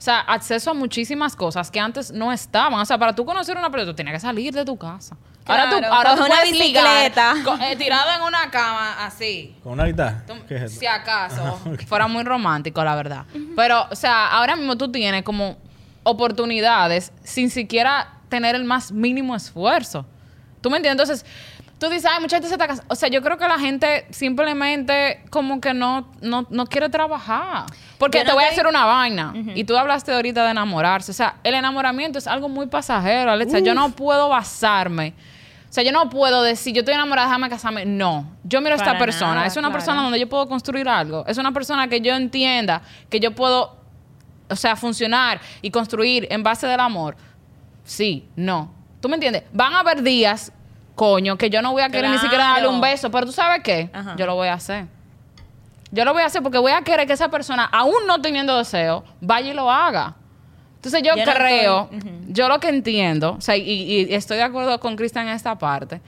o sea, acceso a muchísimas cosas que antes no estaban. O sea, para tú conocer a una persona, tú tienes que salir de tu casa. ahora tú, ahora tú una puedes ligar bicicleta. con- eh, tirado en una cama así. Con una guitarra. Tú- ¿Qué es eso? si acaso Ajá, fuera muy romántico, la verdad. Pero, o sea, ahora mismo tú tienes como oportunidades sin siquiera tener el más mínimo esfuerzo. ¿Tú me entiendes? Entonces, tú dices, ay, mucha gente se está casando. O sea, yo creo que la gente simplemente como que no, no, no quiere trabajar. Porque Yo te no voy a hacer una vaina. Y tú hablaste ahorita de enamorarse. O sea, el enamoramiento es algo muy pasajero, Alexa. Yo no puedo basarme. O sea, yo no puedo decir, yo estoy enamorada, déjame casarme. No. Yo miro a esta Para persona. nada, es una claro. persona donde yo puedo construir algo. Es una persona que yo entienda que yo puedo, o sea, funcionar y construir en base del amor. Sí, no. ¿Tú me entiendes? Van a haber días, coño, que yo no voy a querer ni siquiera darle un beso, pero tú sabes qué? Ajá. Yo lo voy a hacer. Yo lo voy a hacer porque voy a querer que esa persona, aún no teniendo deseo, vaya y lo haga. Entonces yo, Yo no creo, yo lo que entiendo, o sea, y, y estoy de acuerdo con Cristian en esta parte,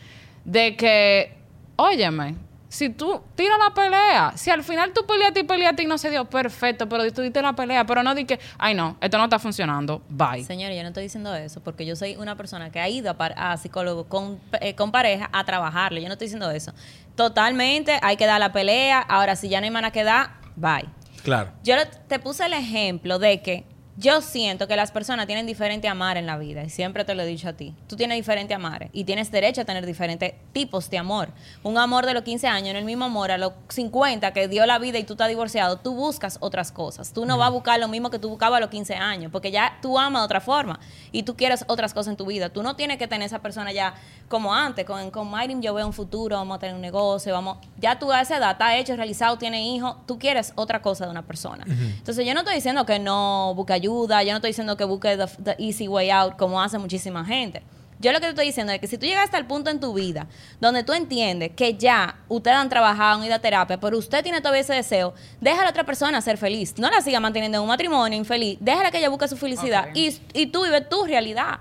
de que, óyeme, si tú tiras la pelea, si al final tú peleaste y peleaste y no se dio, perfecto, pero tú diste la pelea, pero no di que, ay no, esto no está funcionando, bye. Señores, yo no estoy diciendo eso porque yo soy una persona que ha ido a, par- a psicólogo con, eh, con pareja a trabajarlo. Yo no estoy diciendo eso. Totalmente, hay que dar la pelea. Ahora, si ya no hay nada que dar, bye. Claro. Yo te puse el ejemplo de que yo siento que las personas tienen diferente amar en la vida y siempre te lo he dicho a ti. Tú tienes diferente amar y tienes derecho a tener diferentes tipos de amor. Un amor de los 15 años, no el mismo amor a los 50 que dio la vida y tú estás divorciado, tú buscas otras cosas. Tú no vas a buscar lo mismo que tú buscabas a los 15 años porque ya tú amas de otra forma y tú quieres otras cosas en tu vida. Tú no tienes que tener esa persona ya como antes. Con, con Mayrim yo veo un futuro, vamos a tener un negocio, vamos... Ya tú a esa edad estás hecho, realizado, tienes hijos, tú quieres otra cosa de una persona. Entonces yo no estoy diciendo que no busque ayuda, yo no estoy diciendo que busque the, the easy way out como hace muchísima gente. Yo lo que te estoy diciendo es que si tú llegas hasta el punto en tu vida donde tú entiendes que ya ustedes han trabajado, han ido a terapia, pero usted tiene todavía ese deseo, déjala a otra persona ser feliz. No la siga manteniendo en un matrimonio infeliz. Déjala que ella busque su felicidad y, y tú vives tu realidad.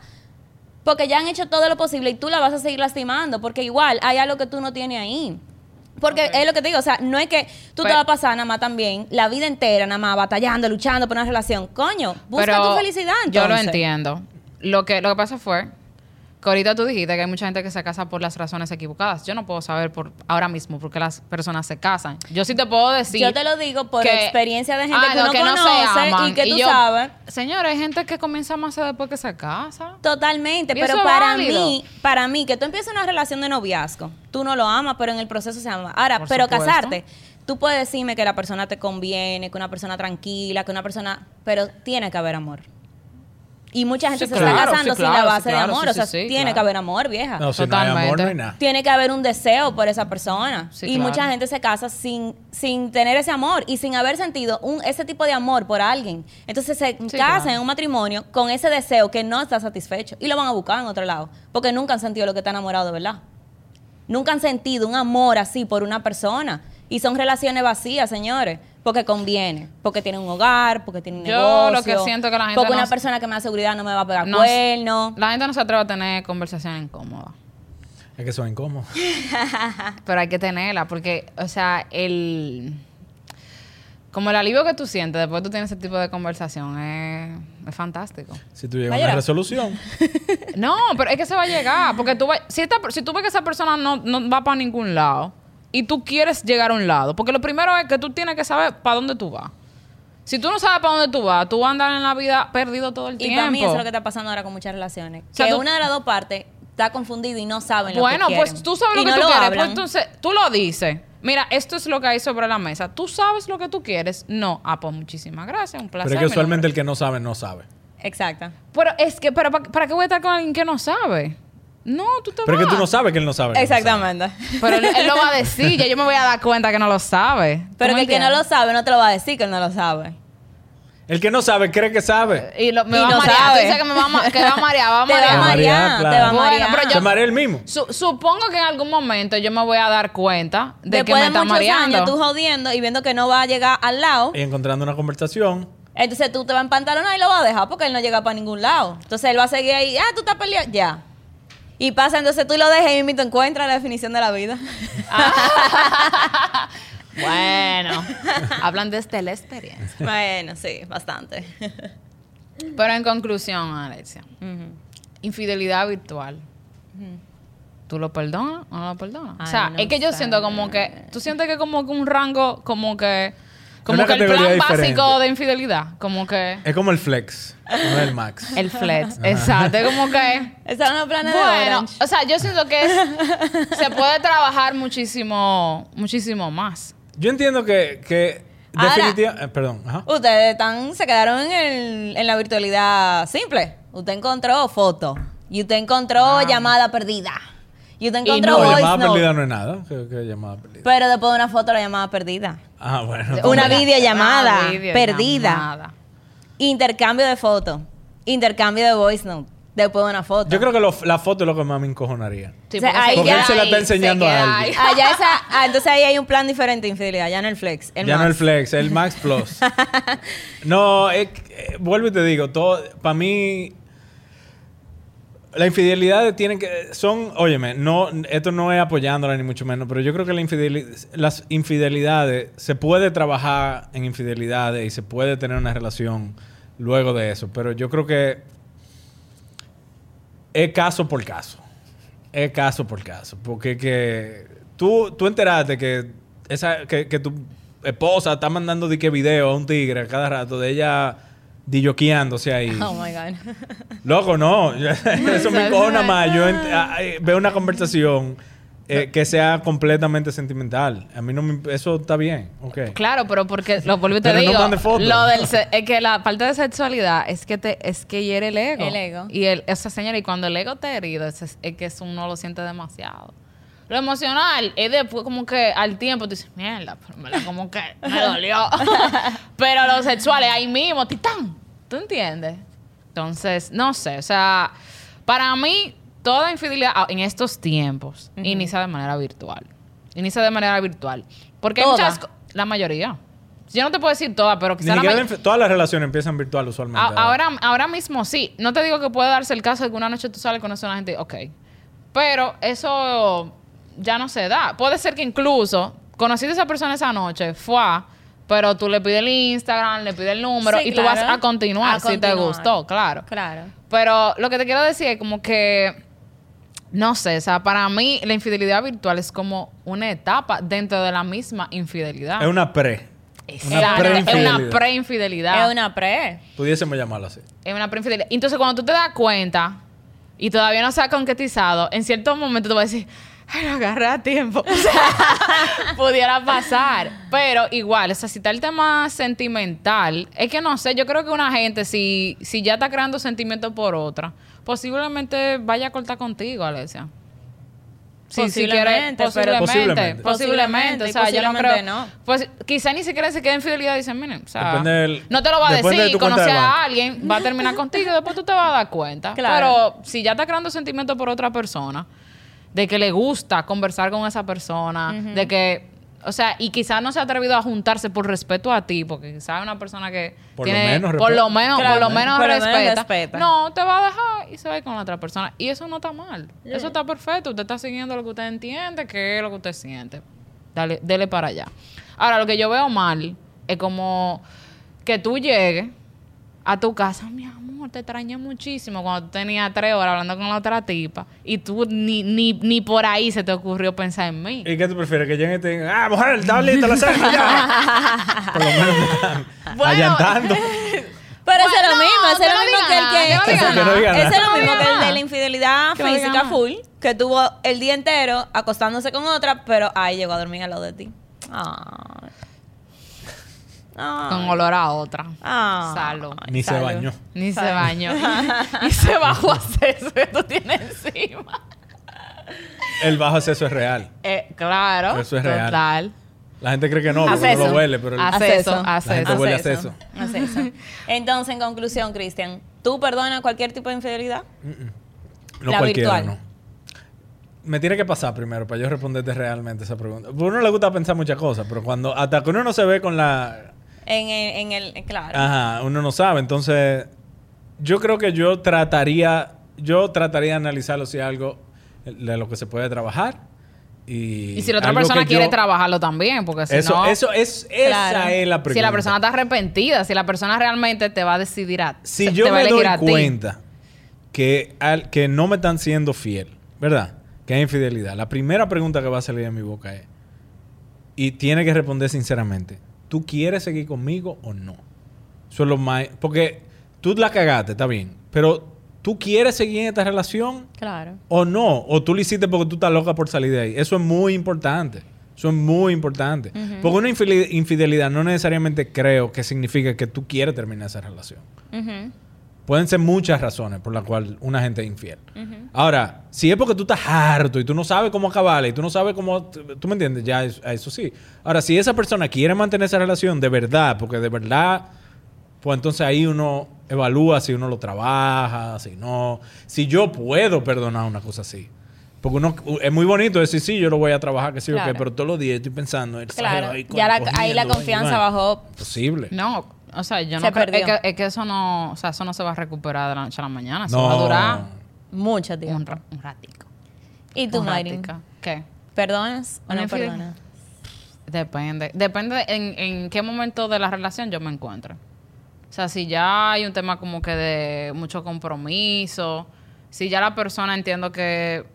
Porque ya han hecho todo lo posible y tú la vas a seguir lastimando, porque igual hay algo que tú no tienes ahí. Porque es lo que te digo, o sea, no es que tú te Pero- vas a pasar nada más también la vida entera, nada más batallando, luchando por una relación. Coño, busca Pero tu felicidad. Yo lo entiendo. Lo que, lo que pasa fue que ahorita tú dijiste que hay mucha gente que se casa por las razones equivocadas. Yo no puedo saber por ahora mismo por qué las personas se casan. Yo sí te puedo decir. Yo te lo digo por que- experiencia de gente Ah, que no, uno que conoce y que tú yo- sabes. Señores, hay gente que comienza a amarse después que se casa. Totalmente, pero para válido. mí, para mí, que tú empieces una relación de noviazgo, tú no lo amas, pero en el proceso se ama. Ahora, Por pero supuesto. casarte, tú puedes decirme que la persona te conviene, que una persona tranquila, que una persona, pero tiene que haber amor. Y mucha gente Sí, se claro, está casando sí, sin la base sí, claro, de amor, sí, o sea, tiene claro. que haber amor, vieja. No, si no hay amor, no hay Totalmente. nada. Tiene que haber un deseo por esa persona. Sí, y claro. mucha gente se casa sin, sin tener ese amor y sin haber sentido un, ese tipo de amor por alguien. Entonces se casan claro. en un matrimonio con ese deseo que no está satisfecho y lo van a buscar en otro lado. Porque nunca han sentido lo que está enamorado de verdad. Nunca han sentido un amor así por una persona. Y son relaciones vacías, señores. Porque conviene. Porque tienen un hogar, porque tienen un Yo negocio. lo que siento que la gente Porque no una se- persona que me da seguridad no me va a pegar No- cuerno. La gente no se atreve a tener conversaciones incómodas. Es que son incómodos. Pero hay que tenerla porque, o sea, el... Como el alivio que tú sientes después que tú tienes ese tipo de conversación es, es fantástico. Si tú llegas Va a una resolución. No, pero es que se va a llegar. Porque tú, vas- si, esta- si tú ves que esa persona no, no va para ningún lado y tú quieres llegar a un lado, porque lo primero es que tú tienes que saber para dónde tú vas. Si tú no sabes para dónde tú vas, tú vas a andar en la vida perdido todo el Y tiempo. para mí eso es lo que está pasando ahora con muchas relaciones. sea, que tú- una de las dos partes está confundida y no saben Bueno, lo que quieren. pues tú sabes lo Y que no tú quieres. Pues entonces, tú lo dices. Mira, esto es lo que hay sobre la mesa. ¿Tú sabes lo que tú quieres? No. Ah, pues muchísimas gracias. Un placer. Pero es que usualmente el que no sabe, no sabe. Exacto. Pero es que, pero ¿para, para qué voy a estar con alguien que no sabe? No, tú te Pero vas. que tú no sabes que él no sabe. que no sabe. Exactamente. Pero él, él lo va a decir. Ya yo me voy a dar cuenta que no lo sabe. ¿Tú Pero que el que no lo sabe no te lo va a decir que él no lo sabe. El que no sabe cree que sabe. Y lo- me Y va no a marear. sabe. Tú dices que me va a, ma- que va a marear. Va a Te va a marear. marear, marear, claro. te va a Bueno, marear. pero yo- Se marea el mismo. Su- supongo que en algún momento yo me voy a dar cuenta de Después que me de está muchos mareando. años tú jodiendo y viendo que no va a llegar al lado, Y encontrando una conversación. entonces tú te vas a empantalonar y lo vas a dejar porque él no llega para ningún lado. Entonces él va a seguir ahí, ah, tú estás peleado, ya. Y pasa, entonces tú lo dejas y te encuentras la definición de la vida. Bueno, hablan desde la experiencia. bueno, sí, bastante. Pero en conclusión, Alexia, infidelidad virtual. ¿Tú lo perdonas o no lo perdonas? o sea, no es que yo siento como que... ¿Tú sientes que como que un rango, como que... Como que el plan diferente. básico de infidelidad? Como que... Es como el flex, no el max. El flex, exacto. Es como que... Esa es una plana de Bueno, Orange. o sea, yo siento que es- se puede trabajar muchísimo, muchísimo más. Yo entiendo que, que definitivamente... perdón. Ajá. Ustedes están, se quedaron en, el- en la virtualidad simple. Usted encontró foto. Y usted encontró llamada perdida. Y usted Y encontró No, voice llamada note. perdida no es nada. ¿Qué, qué llamada perdida? Pero después de una foto, la llamada perdida. Ah, bueno. Una videollamada Ah, videollamada. perdida. Intercambio de foto. Intercambio de voice note. Después de una foto. Yo creo que lo- la foto es lo que más me encojonaría. Sí, O sea, porque ahí Porque ya él se la está enseñando se a alguien. ahí. Ah, esa, ah, entonces ahí hay un plan diferente de infidelidad. Ya no el flex. El ya no max. el flex, el Max Plus. no, es eh, vuelvo y te digo, todo, para mí, la infidelidad tienen que, son, óyeme, no, esto no es apoyándola ni mucho menos, pero yo creo que las infidelidades, se puede trabajar en infidelidades y se puede tener una relación luego de eso, pero yo creo que es caso por caso. Es caso por caso. Porque que tú, tú enteraste que, esa, que, que tu esposa está mandando de qué video a un tigre a cada rato de ella dilloqueándose ahí. Oh my God. Loco, no. Eso me encojona más. Yo ent- a- eh, veo una conversación eh, que sea completamente sentimental. A mí no me... Eso está bien. Ok. Claro, pero porque lo vuelvo y te Pero no digo. mande fotos. Lo del se- es que la parte de sexualidad es que te es que hiere el ego. El ego. Y el, esa señora, y cuando el ego te herido, es, es que eso uno lo siente demasiado. Lo emocional es después como que al tiempo tú dices, mierda, pero en verdad como que me dolió. pero lo sexual es ahí mismo, titán. ¿Tú entiendes? Entonces, no sé, o sea, para mí, toda infidelidad ah, en estos tiempos inicia de manera virtual. Inicia de manera virtual. Porque hay Toda. muchas... La mayoría. Yo no te puedo decir toda, pero Ni quizá la may- todas las relaciones empiezan virtual usualmente. a- ahora, ahora mismo sí. No te digo que puede darse el caso de que una noche tú sales con una gente, ok. Pero eso ya no se da. Puede ser que incluso conociste a esa persona esa noche, fue, a, pero tú le pides el Instagram, le pides el número Sí, y tú vas a continuar A si te gustó, claro. Claro. Pero lo que te quiero decir es como que no sé, o sea, para mí la infidelidad virtual es como una etapa dentro de la misma infidelidad. Es una pre. Exacto. Es una preinfidelidad. Es una pre. Pudiésemos llamarlo así. Es una preinfidelidad. Entonces, cuando tú te das cuenta y todavía no se ha concretizado, en cierto momento tú vas a decir, ay, lo agarré a tiempo. O sea, pudiera pasar. Pero igual, o sea, si está el tema sentimental, es que no sé, yo creo que una gente, si, si ya está creando sentimientos por otra, posiblemente vaya a cortar contigo, Alesia. Sí, si quiere, Posiblemente, pero- posiblemente, Posiblemente. posiblemente, o sea, yo no Posiblemente creo, no. pues quizá ni siquiera se quede en fidelidad y dicen, miren, o sea, del- no te lo va a de decir, de conoce a alguien, va a terminar contigo y después tú te vas a dar cuenta. Claro. Pero si ya está creando sentimientos por otra persona, de que le gusta conversar con esa persona, de que, o sea, y quizás no se ha atrevido a juntarse por respeto a ti, porque quizás es una persona que Por lo tiene, menos por lo respeta. menos, Claro, por lo menos por lo menos respeta. respeta. No, te va a dejar y se va a ir con la otra persona. Y eso no está mal. Eso está perfecto. Usted está siguiendo lo que usted entiende, que es lo que usted siente. Dale, dele para allá. Ahora, lo que yo veo mal es como que tú llegues a tu casa, mi amor, te extrañé muchísimo cuando tú tenías tres horas hablando con la otra tipa y tú ni, ni, ni por ahí se te ocurrió pensar en mí. ¿Y qué tú prefieres? Que lleguen y te digan, ah, mujer, está lista la cena ya. Por lo menos están Bueno. allantando. Pero eso es lo Bueno, mismo, eso es lo mismo que el que Eso es lo mismo que el de la infidelidad física full, que tuvo el día entero acostándose con otra, pero ahí llegó a dormir al lado de ti. Ay. Ay. Con olor a otra. Ay. Salud. Ni se bañó. Ni se bañó. Ni se bajó a hacer eso que tú tienes encima. El bajo acceso es real. Eh, claro. Eso es real. Total. La gente cree que no, porque no Acceso. lo huele, pero el- Acceso. Acceso. la Acceso. gente huele acceso. Entonces, en conclusión, Cristian, ¿tú perdonas cualquier tipo de infidelidad? No La cualquiera, virtual. no. Me tiene que pasar primero para yo responderte realmente esa pregunta. Porque a uno le gusta pensar muchas cosas, pero cuando hasta que uno no se ve con la... En el, en el eh, claro. Ajá, uno no sabe. Entonces, yo creo que yo trataría, yo trataría de analizarlo si es algo de lo que se puede trabajar. Y, Y si la otra persona quiere yo- trabajarlo también, porque si Eso, no... eso es, esa Claro. es la pregunta. si la persona está arrepentida, si la persona realmente te va a decidir a Si te yo va a me doy a cuenta que, al, que no me están siendo fiel, ¿verdad? Que hay infidelidad. La primera pregunta que va a salir de mi boca es, y tiene que responder sinceramente, ¿tú quieres seguir conmigo o no? Eso es lo más... Porque tú la cagaste, está bien, pero ¿tú quieres seguir en esta relación Claro. o no? O tú lo hiciste porque tú estás loca por salir de ahí. Eso es muy importante. Eso es muy importante. Porque una infidel- infidelidad no necesariamente creo que significa que tú quieres terminar esa relación. Ujú. Pueden ser muchas razones por las cuales una gente es infiel. Ahora, si es porque tú estás harto y tú no sabes cómo acabarla y tú no sabes cómo... ¿Tú me entiendes? Ya, eso sí. Ahora, si esa persona quiere mantener esa relación de verdad, porque de verdad... Pues entonces ahí uno evalúa si uno lo trabaja, si no. Si yo puedo perdonar una cosa así. Porque uno es muy bonito decir, sí, yo lo voy a trabajar, que sí, o Claro. qué, pero todos los días estoy pensando, Claro. ahí Ya la- ahí la confianza bajó. Posible. No, o sea, yo Se no creo... Es perdió. que, es que eso no... O sea, eso no se va a recuperar de la noche a la mañana. Eso No. va a durar Mucho un, tiempo. ra- un ratico. ¿Y tú, Un Mayrin? ¿Qué? ¿Perdonas o no perdonas? Depende. Depende en, en qué momento de la relación yo me encuentre. O sea, si ya hay un tema como que de mucho compromiso, si ya la persona entiendo que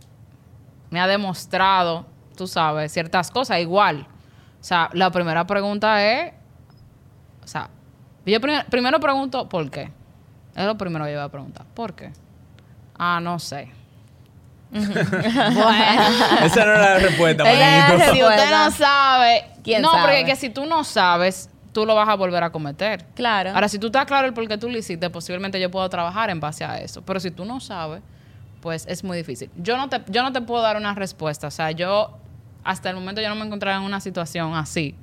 me ha demostrado, tú sabes, ciertas cosas, igual. O sea, la primera pregunta es, o sea, yo prim- primero pregunto por qué. Es lo primero que yo voy a preguntar. ¿Por qué? Ah, no sé. bueno. Esa no era la respuesta, manito. si usted no sabe, ¿Quién no, sabe? porque que si tú no sabes, tú lo vas a volver a cometer. Claro. Ahora, si tú estás claro el por qué tú lo hiciste, posiblemente yo puedo trabajar en base a eso. Pero si tú no sabes, pues es muy difícil. Yo no te, yo no te puedo dar una respuesta. O sea, yo hasta el momento yo no me encontraba en una situación así.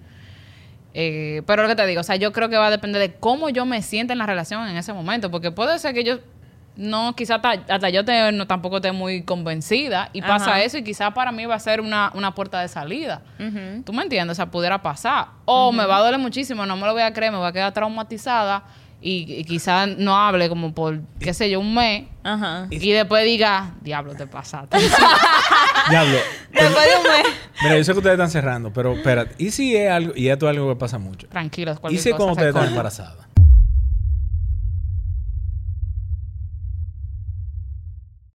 Eh, pero lo que te digo, o sea, yo creo que va a depender de cómo yo me sienta en la relación en ese momento. Porque puede ser que yo no, quizá hasta, hasta yo te, no, tampoco esté muy convencida y pasa eso y quizá para mí va a ser una, una puerta de salida. ¿Tú me entiendes? O sea, pudiera pasar. O me va a doler muchísimo, no me lo voy a creer, me voy a quedar traumatizada y, y quizá no hable como por, qué sé yo, un mes Ajá. y después diga, diablo, te pasaste. Diablo. Después de un mes. Mira, yo sé que ustedes están cerrando, pero espérate. ¿Y si es algo, y esto es algo que pasa mucho? Tranquilos, ¿Y si cosa cuando ustedes están embarazadas?